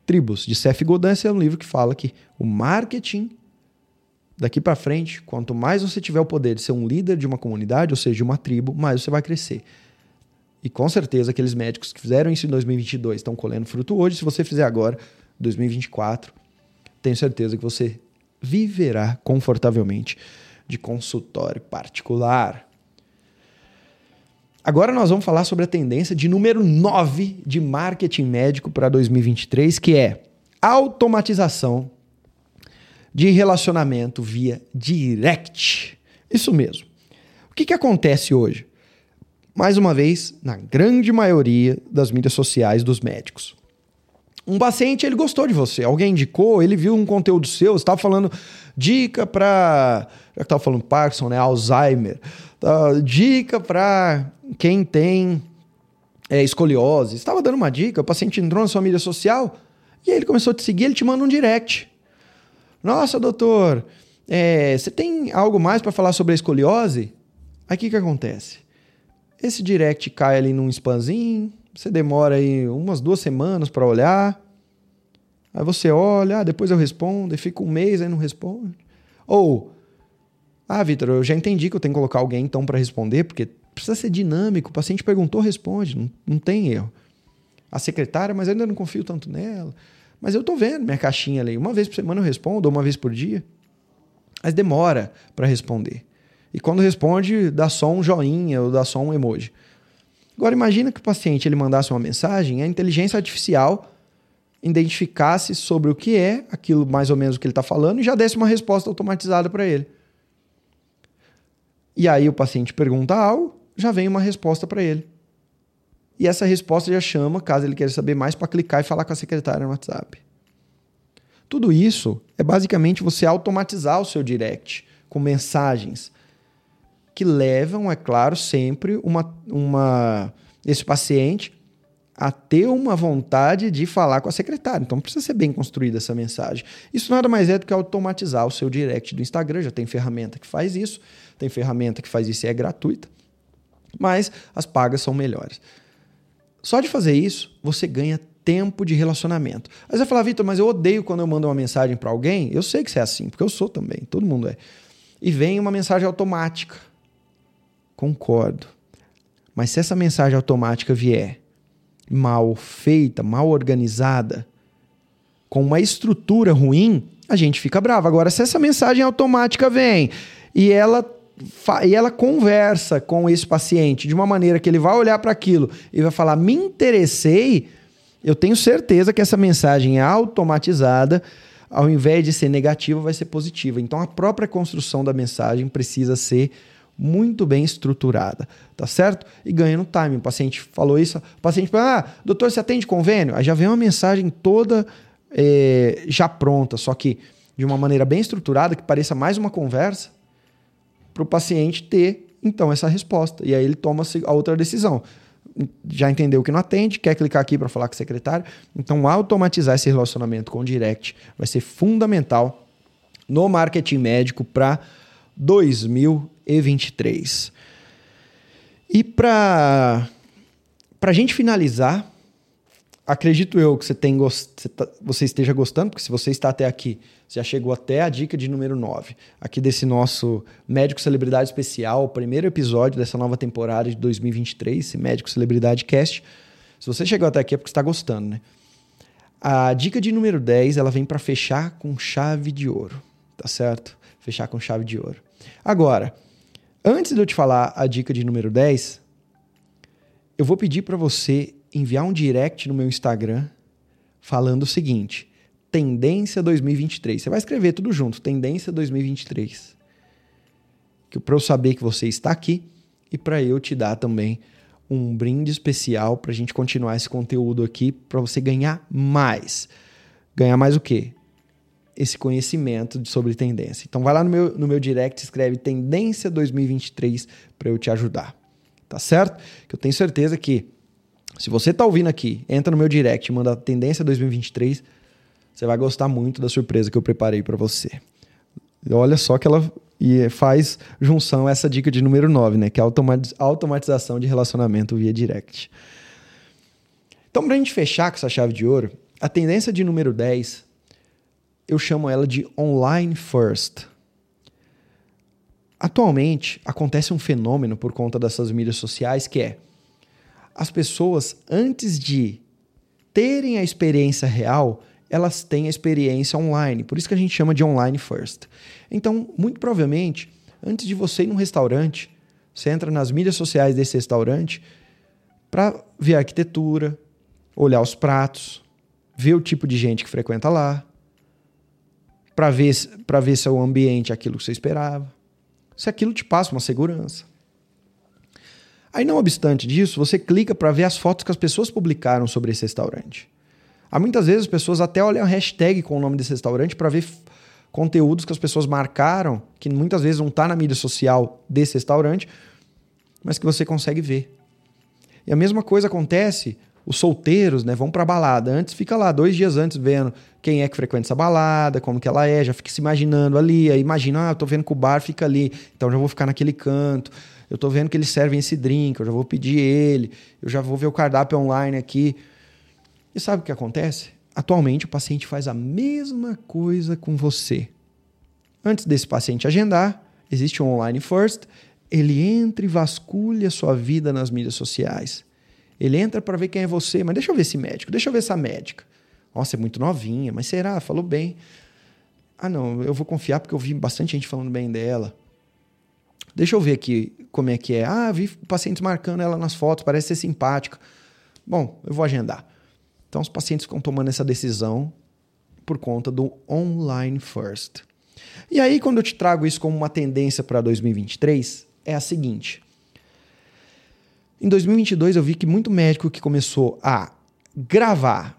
Tribos, de Seth Godin, esse é um livro que fala que o marketing daqui para frente, quanto mais você tiver o poder de ser um líder de uma comunidade, ou seja, de uma tribo, mais você vai crescer. E com certeza aqueles médicos que fizeram isso em 2022 estão colhendo fruto hoje. Se você fizer agora, 2024, tenho certeza que você viverá confortavelmente de consultório particular. Agora nós vamos falar sobre a tendência de número 9 de marketing médico para 2023, que é automatização de relacionamento via direct. Isso mesmo. O que, que acontece hoje? Mais uma vez, na grande maioria das mídias sociais dos médicos. Um paciente, ele gostou de você, alguém indicou, ele viu um conteúdo seu, estava falando dica para. Já que estava falando Parkinson, né? Alzheimer. Tá, dica para quem tem é, escoliose. Estava dando uma dica, o paciente entrou na sua mídia social e aí ele começou a te seguir, ele te manda um direct. Nossa, doutor, é, você tem algo mais para falar sobre a escoliose? Aí o que, que acontece? Esse direct cai ali num spamzinho, você demora aí umas duas semanas para olhar. Aí você olha, ah, depois eu respondo, e fica um mês aí não responde. Ou, ah, Vitor, eu já entendi que eu tenho que colocar alguém então para responder, porque precisa ser dinâmico. O paciente perguntou, responde, não, não tem erro. A secretária, mas ainda não confio tanto nela. Mas eu tô vendo minha caixinha ali. Uma vez por semana eu respondo, ou uma vez por dia. Mas demora para responder. E quando responde, dá só um joinha ou dá só um emoji. Agora imagina que o paciente ele mandasse uma mensagem, a inteligência artificial identificasse sobre o que é aquilo mais ou menos que ele está falando e já desse uma resposta automatizada para ele. E aí o paciente pergunta algo, já vem uma resposta para ele. E essa resposta já chama, caso ele queira saber mais, para clicar e falar com a secretária no WhatsApp. Tudo isso é basicamente você automatizar o seu direct com mensagens que levam, é claro, sempre uma, uma esse paciente a ter uma vontade de falar com a secretária. Então precisa ser bem construída essa mensagem. Isso nada mais é do que automatizar o seu direct do Instagram. Já tem ferramenta que faz isso, tem ferramenta que faz isso e é gratuita, mas as pagas são melhores. Só de fazer isso, você ganha tempo de relacionamento. Aí você vai falar, Vitor, mas eu odeio quando eu mando uma mensagem para alguém. Eu sei que você é assim, porque eu sou também, todo mundo é. E vem uma mensagem automática. Concordo. Mas se essa mensagem automática vier mal feita, mal organizada, com uma estrutura ruim, a gente fica bravo. Agora, se essa mensagem automática vem e ela e ela conversa com esse paciente de uma maneira que ele vai olhar para aquilo e vai falar: "Me interessei", eu tenho certeza que essa mensagem é automatizada, ao invés de ser negativa, vai ser positiva. Então a própria construção da mensagem precisa ser muito bem estruturada, tá certo? E ganha no time. O paciente falou isso, o paciente fala, ah, doutor, você atende convênio? Aí já vem uma mensagem toda é, já pronta, só que de uma maneira bem estruturada, que pareça mais uma conversa, para o paciente ter, então, essa resposta. E aí ele toma a outra decisão. Já entendeu que não atende, quer clicar aqui para falar com o secretário. Então, automatizar esse relacionamento com o direct vai ser fundamental no marketing médico para 2023. E para a gente finalizar, acredito eu que você, tem tá... você esteja gostando, porque se você está até aqui, você já chegou até a dica de número 9, aqui desse nosso Médico Celebridade Especial, primeiro episódio dessa nova temporada de 2023, esse Médico Celebridade Cast. Se você chegou até aqui é porque está gostando, né? A dica de número 10, ela vem para fechar com chave de ouro, tá certo? Fechar com chave de ouro. Agora, antes de eu te falar a dica de número 10, eu vou pedir para você enviar um direct no meu Instagram falando o seguinte: Tendência 2023. Você vai escrever tudo junto, Tendência 2023. Que para eu saber que você está aqui e para eu te dar também um brinde especial para a gente continuar esse conteúdo aqui para você ganhar mais. Ganhar mais o quê? Esse conhecimento sobre tendência. Então vai lá no meu, no meu direct, escreve Tendência 2023 para eu te ajudar. Tá certo? Que eu tenho certeza que se você tá ouvindo aqui, entra no meu direct manda Tendência 2023, você vai gostar muito da surpresa que eu preparei para você. Olha só que ela faz junção essa dica de número 9, né, que é a automatização de relacionamento via direct. Então, para a gente fechar com essa chave de ouro, A tendência de número 10, eu chamo ela de online first. Atualmente, acontece um fenômeno por conta dessas mídias sociais que é as pessoas, antes de terem a experiência real, elas têm a experiência online. Por isso que a gente chama de online first. Então, muito provavelmente, antes de você ir num restaurante, você entra nas mídias sociais desse restaurante para ver a arquitetura, olhar os pratos, ver o tipo de gente que frequenta lá, para ver, ver se é o ambiente aquilo que você esperava, se aquilo te passa uma segurança. Aí, não obstante disso, você clica para ver as fotos que as pessoas publicaram sobre esse restaurante. Há muitas vezes as pessoas até olham a hashtag com o nome desse restaurante para ver conteúdos que as pessoas marcaram, que muitas vezes não está na mídia social desse restaurante, mas que você consegue ver. E a mesma coisa acontece, os solteiros, né, vão para balada. Antes fica lá dois dias antes vendo quem é que frequenta essa balada, como que ela é, já fica se imaginando ali, aí imagina, ah, eu tô vendo que o bar fica ali, então já vou ficar naquele canto. Eu tô vendo que eles servem esse drink, eu já vou pedir ele, eu já vou ver o cardápio online aqui. E sabe o que acontece? Atualmente, o paciente faz a mesma coisa com você. Antes desse paciente agendar, existe um online first, ele entra e vasculha sua vida nas mídias sociais. Ele entra para ver quem é você, mas deixa eu ver esse médico, deixa eu ver essa médica. Nossa, é muito novinha, mas será? Falou bem. Ah, não, eu vou confiar porque eu vi bastante gente falando bem dela. Deixa eu ver aqui como é que é. Ah, vi pacientes marcando ela nas fotos, parece ser simpática. Bom, eu vou agendar. Então, os pacientes ficam tomando essa decisão por conta do online first. E aí, quando eu te trago isso como uma tendência para 2023, é a seguinte. Em 2022, eu vi que muito médico que começou a gravar,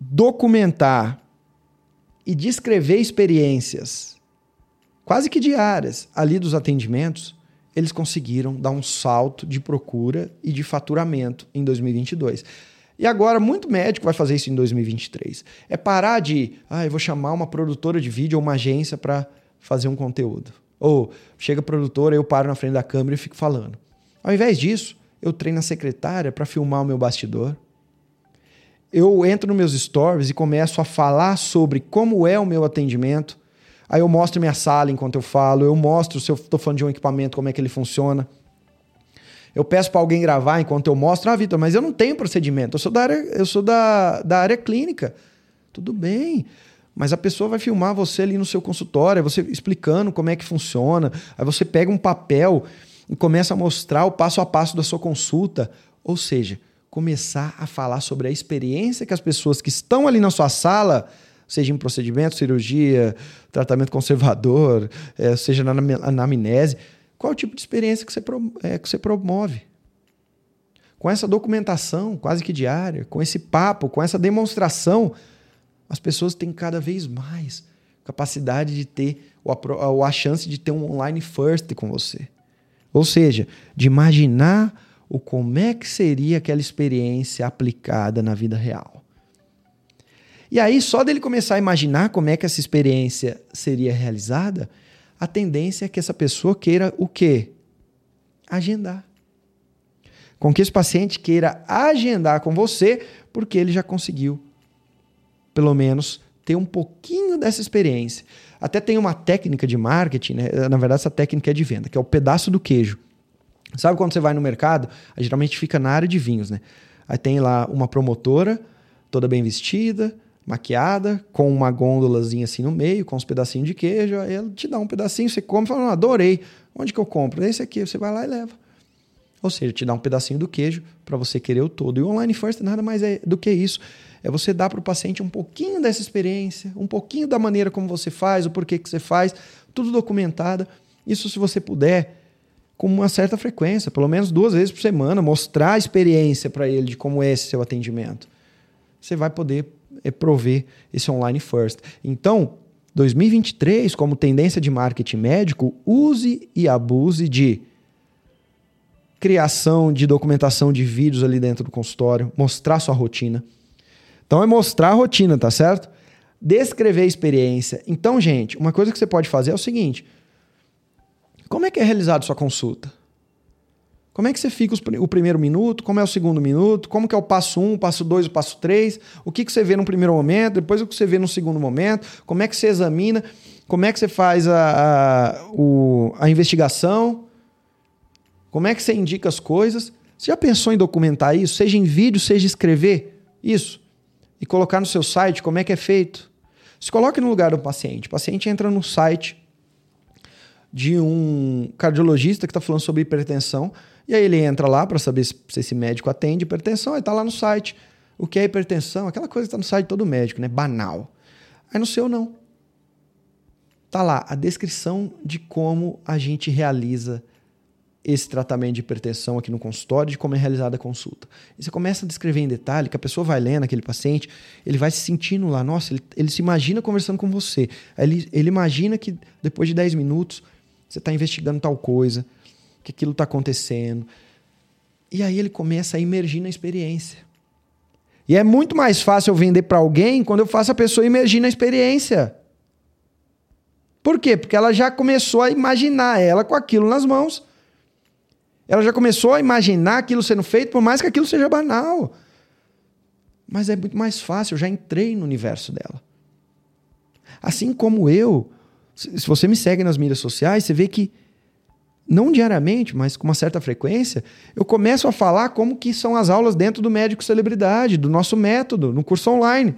documentar e descrever experiências quase que diárias ali dos atendimentos, eles conseguiram dar um salto de procura e de faturamento em 2022. E agora, muito médico vai fazer isso em 2023. É parar de, ah, eu vou chamar uma produtora de vídeo ou uma agência para fazer um conteúdo. Ou chega a produtora, eu paro na frente da câmera e fico falando. Ao invés disso, eu treino a secretária para filmar o meu bastidor. Eu entro nos meus stories e começo a falar sobre como é o meu atendimento. Aí eu mostro minha sala enquanto eu falo, eu mostro se eu estou falando de um equipamento, como é que ele funciona. Eu peço para alguém gravar enquanto eu mostro. Ah, Vitor, mas eu não tenho procedimento. Eu sou da área, eu sou da, da área clínica. Tudo bem. Mas a pessoa vai filmar você ali no seu consultório, você explicando como é que funciona. Aí você pega um papel e começa a mostrar o passo a passo da sua consulta. Ou seja, começar a falar sobre a experiência que as pessoas que estão ali na sua sala, seja em procedimento, cirurgia, tratamento conservador, é, seja na anamnese, qual é o tipo de experiência que você, é, que você promove? Com essa documentação quase que diária, com esse papo, com essa demonstração, as pessoas têm cada vez mais capacidade de ter, ou a, a chance de ter um online first com você. Ou seja, de imaginar o como é que seria aquela experiência aplicada na vida real. E aí, só dele começar a imaginar como é que essa experiência seria realizada, a tendência é que essa pessoa queira o quê? Agendar. Com que esse paciente queira agendar com você, porque ele já conseguiu, pelo menos, ter um pouquinho dessa experiência. Até tem uma técnica de marketing, né? na verdade, essa técnica é de venda, que é o pedaço do queijo. Sabe quando você vai no mercado? Geralmente fica na área de vinhos, né? Aí tem lá uma promotora, toda bem vestida, maquiada, com uma gôndolazinha assim no meio, com uns pedacinhos de queijo. Aí ela te dá um pedacinho, você come e fala, não, adorei. Onde que eu compro? Esse aqui, você vai lá e leva. Ou seja, te dá um pedacinho do queijo para você querer o todo. E o Online First nada mais é do que isso. É você dar para o paciente um pouquinho dessa experiência, um pouquinho da maneira como você faz, o porquê que você faz, tudo documentado. Isso se você puder, com uma certa frequência, pelo menos duas vezes por semana, mostrar a experiência para ele de como é esse seu atendimento. Você vai poder é prover esse online first. Então, 2023, como tendência de marketing médico, use e abuse de criação de documentação de vídeos ali dentro do consultório, mostrar sua rotina. Então é mostrar a rotina, tá certo? Descrever a experiência. Então, gente, uma coisa que você pode fazer é o seguinte: como é que é realizada sua consulta? Como é que você fica o primeiro minuto? Como é o segundo minuto? Como que é o passo um, o passo dois, o passo três? O que, que você vê no primeiro momento? Depois o que você vê no segundo momento? Como é que você examina? Como é que você faz a, a, o, a investigação? Como é que você indica as coisas? Você já pensou em documentar isso? Seja em vídeo, seja escrever isso? E colocar no seu site como é que é feito? Se coloque no lugar do paciente. O paciente entra no site de um cardiologista que está falando sobre hipertensão. E aí ele entra lá para saber se esse médico atende hipertensão, aí está lá no site. O que é hipertensão? Aquela coisa que está no site de todo médico, né? Banal. Aí no seu não. Tá lá a descrição de como a gente realiza esse tratamento de hipertensão aqui no consultório, de como é realizada a consulta. E você começa a descrever em detalhe, que a pessoa vai lendo aquele paciente, ele vai se sentindo lá, nossa, ele, ele se imagina conversando com você. Ele, ele imagina que depois de 10 minutos você está investigando tal coisa, que aquilo está acontecendo. E aí ele começa a imergir na experiência. E é muito mais fácil eu vender para alguém quando eu faço a pessoa imergir na experiência. Por quê? Porque ela já começou a imaginar ela com aquilo nas mãos. Ela já começou a imaginar aquilo sendo feito, por mais que aquilo seja banal. Mas é muito mais fácil, eu já entrei no universo dela. Assim como eu, se você me segue nas mídias sociais, você vê que não diariamente, mas com uma certa frequência, eu começo a falar como que são as aulas dentro do médico celebridade, do nosso método, no curso online.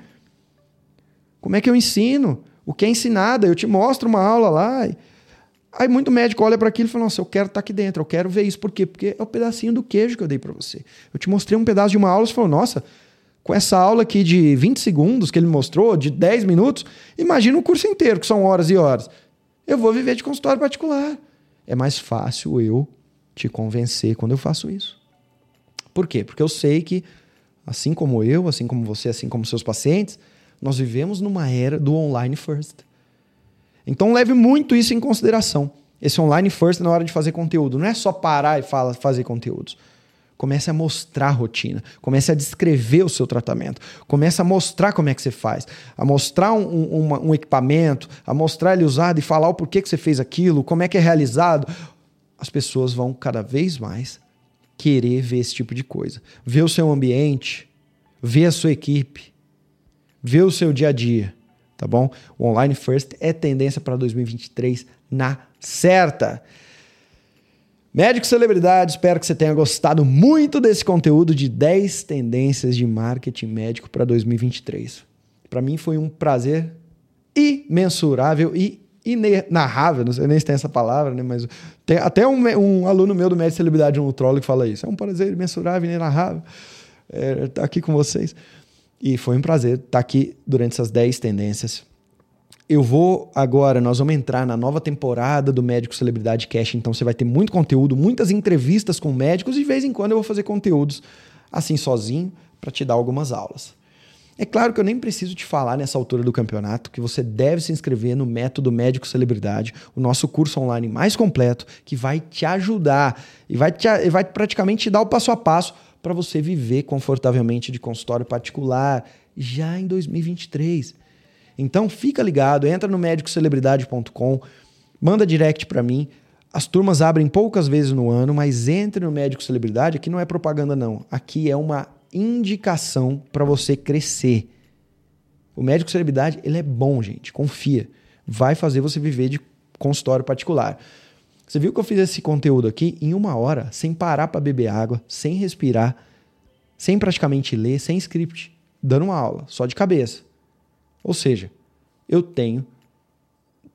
Como é que eu ensino? O que é ensinado? Eu te mostro uma aula lá. Aí muito médico olha para aquilo e fala: Nossa, eu quero estar tá aqui dentro, eu quero ver isso. Por quê? Porque é o pedacinho do queijo que eu dei para você. Eu te mostrei um pedaço de uma aula e falou: Nossa, com essa aula aqui de 20 segundos que ele mostrou, de 10 minutos, imagina o curso inteiro, que são horas e horas. Eu vou viver de consultório particular. É mais fácil eu te convencer quando eu faço isso. Por quê? Porque eu sei que, assim como eu, assim como você, assim como seus pacientes, nós vivemos numa era do online first. Então leve muito isso em consideração. Esse online first na hora de fazer conteúdo. Não é só parar e fala, fazer conteúdos. Comece a mostrar a rotina, comece a descrever o seu tratamento, comece a mostrar como é que você faz, a mostrar um, um, um equipamento, a mostrar ele usado e falar o porquê que você fez aquilo, como é que é realizado. As pessoas vão cada vez mais querer ver esse tipo de coisa. Ver o seu ambiente, ver a sua equipe, ver o seu dia a dia, tá bom? O online first é tendência para 2023 na certa. Médico Celebridade, espero que você tenha gostado muito desse conteúdo de 10 tendências de marketing médico para 2023. Para mim foi um prazer imensurável e inenarrável, não sei nem se tem essa palavra, né? mas tem até um, um aluno meu do Médico Celebridade, um nutrólogo, que fala isso. É um prazer imensurável, inenarrável é, estar tá aqui com vocês. E foi um prazer estar tá aqui durante essas 10 tendências eu vou agora, nós vamos entrar na nova temporada do Médico Celebridade Cash, então você vai ter muito conteúdo, muitas entrevistas com médicos e de vez em quando eu vou fazer conteúdos assim sozinho para te dar algumas aulas. É claro que eu nem preciso te falar nessa altura do campeonato que você deve se inscrever no Método Médico Celebridade, o nosso curso online mais completo que vai te ajudar e vai, te, vai praticamente te dar o passo a passo para você viver confortavelmente de consultório particular já em 2023. Então fica ligado, entra no médicocelebridade.com, manda direct para mim. As turmas abrem poucas vezes no ano, mas entre no Médico Celebridade, aqui não é propaganda não. Aqui é uma indicação para você crescer. O Médico Celebridade, ele é bom, gente, confia. Vai fazer você viver de consultório particular. Você viu que eu fiz esse conteúdo aqui em uma hora, sem parar para beber água, sem respirar, sem praticamente ler, sem script, dando uma aula, só de cabeça. Ou seja, eu tenho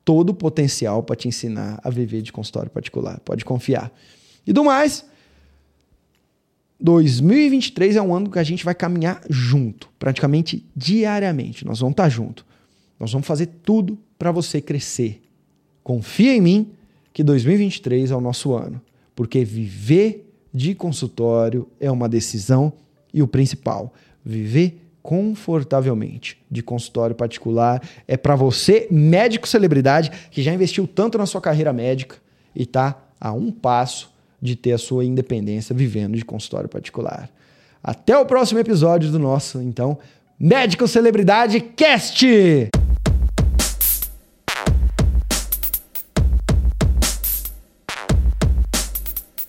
todo o potencial para te ensinar a viver de consultório particular. Pode confiar. E do mais, 2023 é um ano que a gente vai caminhar junto, praticamente diariamente. Nós vamos estar tá junto. Nós vamos fazer tudo para você crescer. Confia em mim que 2023 é o nosso ano, porque viver de consultório é uma decisão e o principal, viver confortavelmente de consultório particular. É para você, médico celebridade, que já investiu tanto na sua carreira médica e está a um passo de ter a sua independência vivendo de consultório particular. Até o próximo episódio do nosso, então, Médico Celebridade Cast!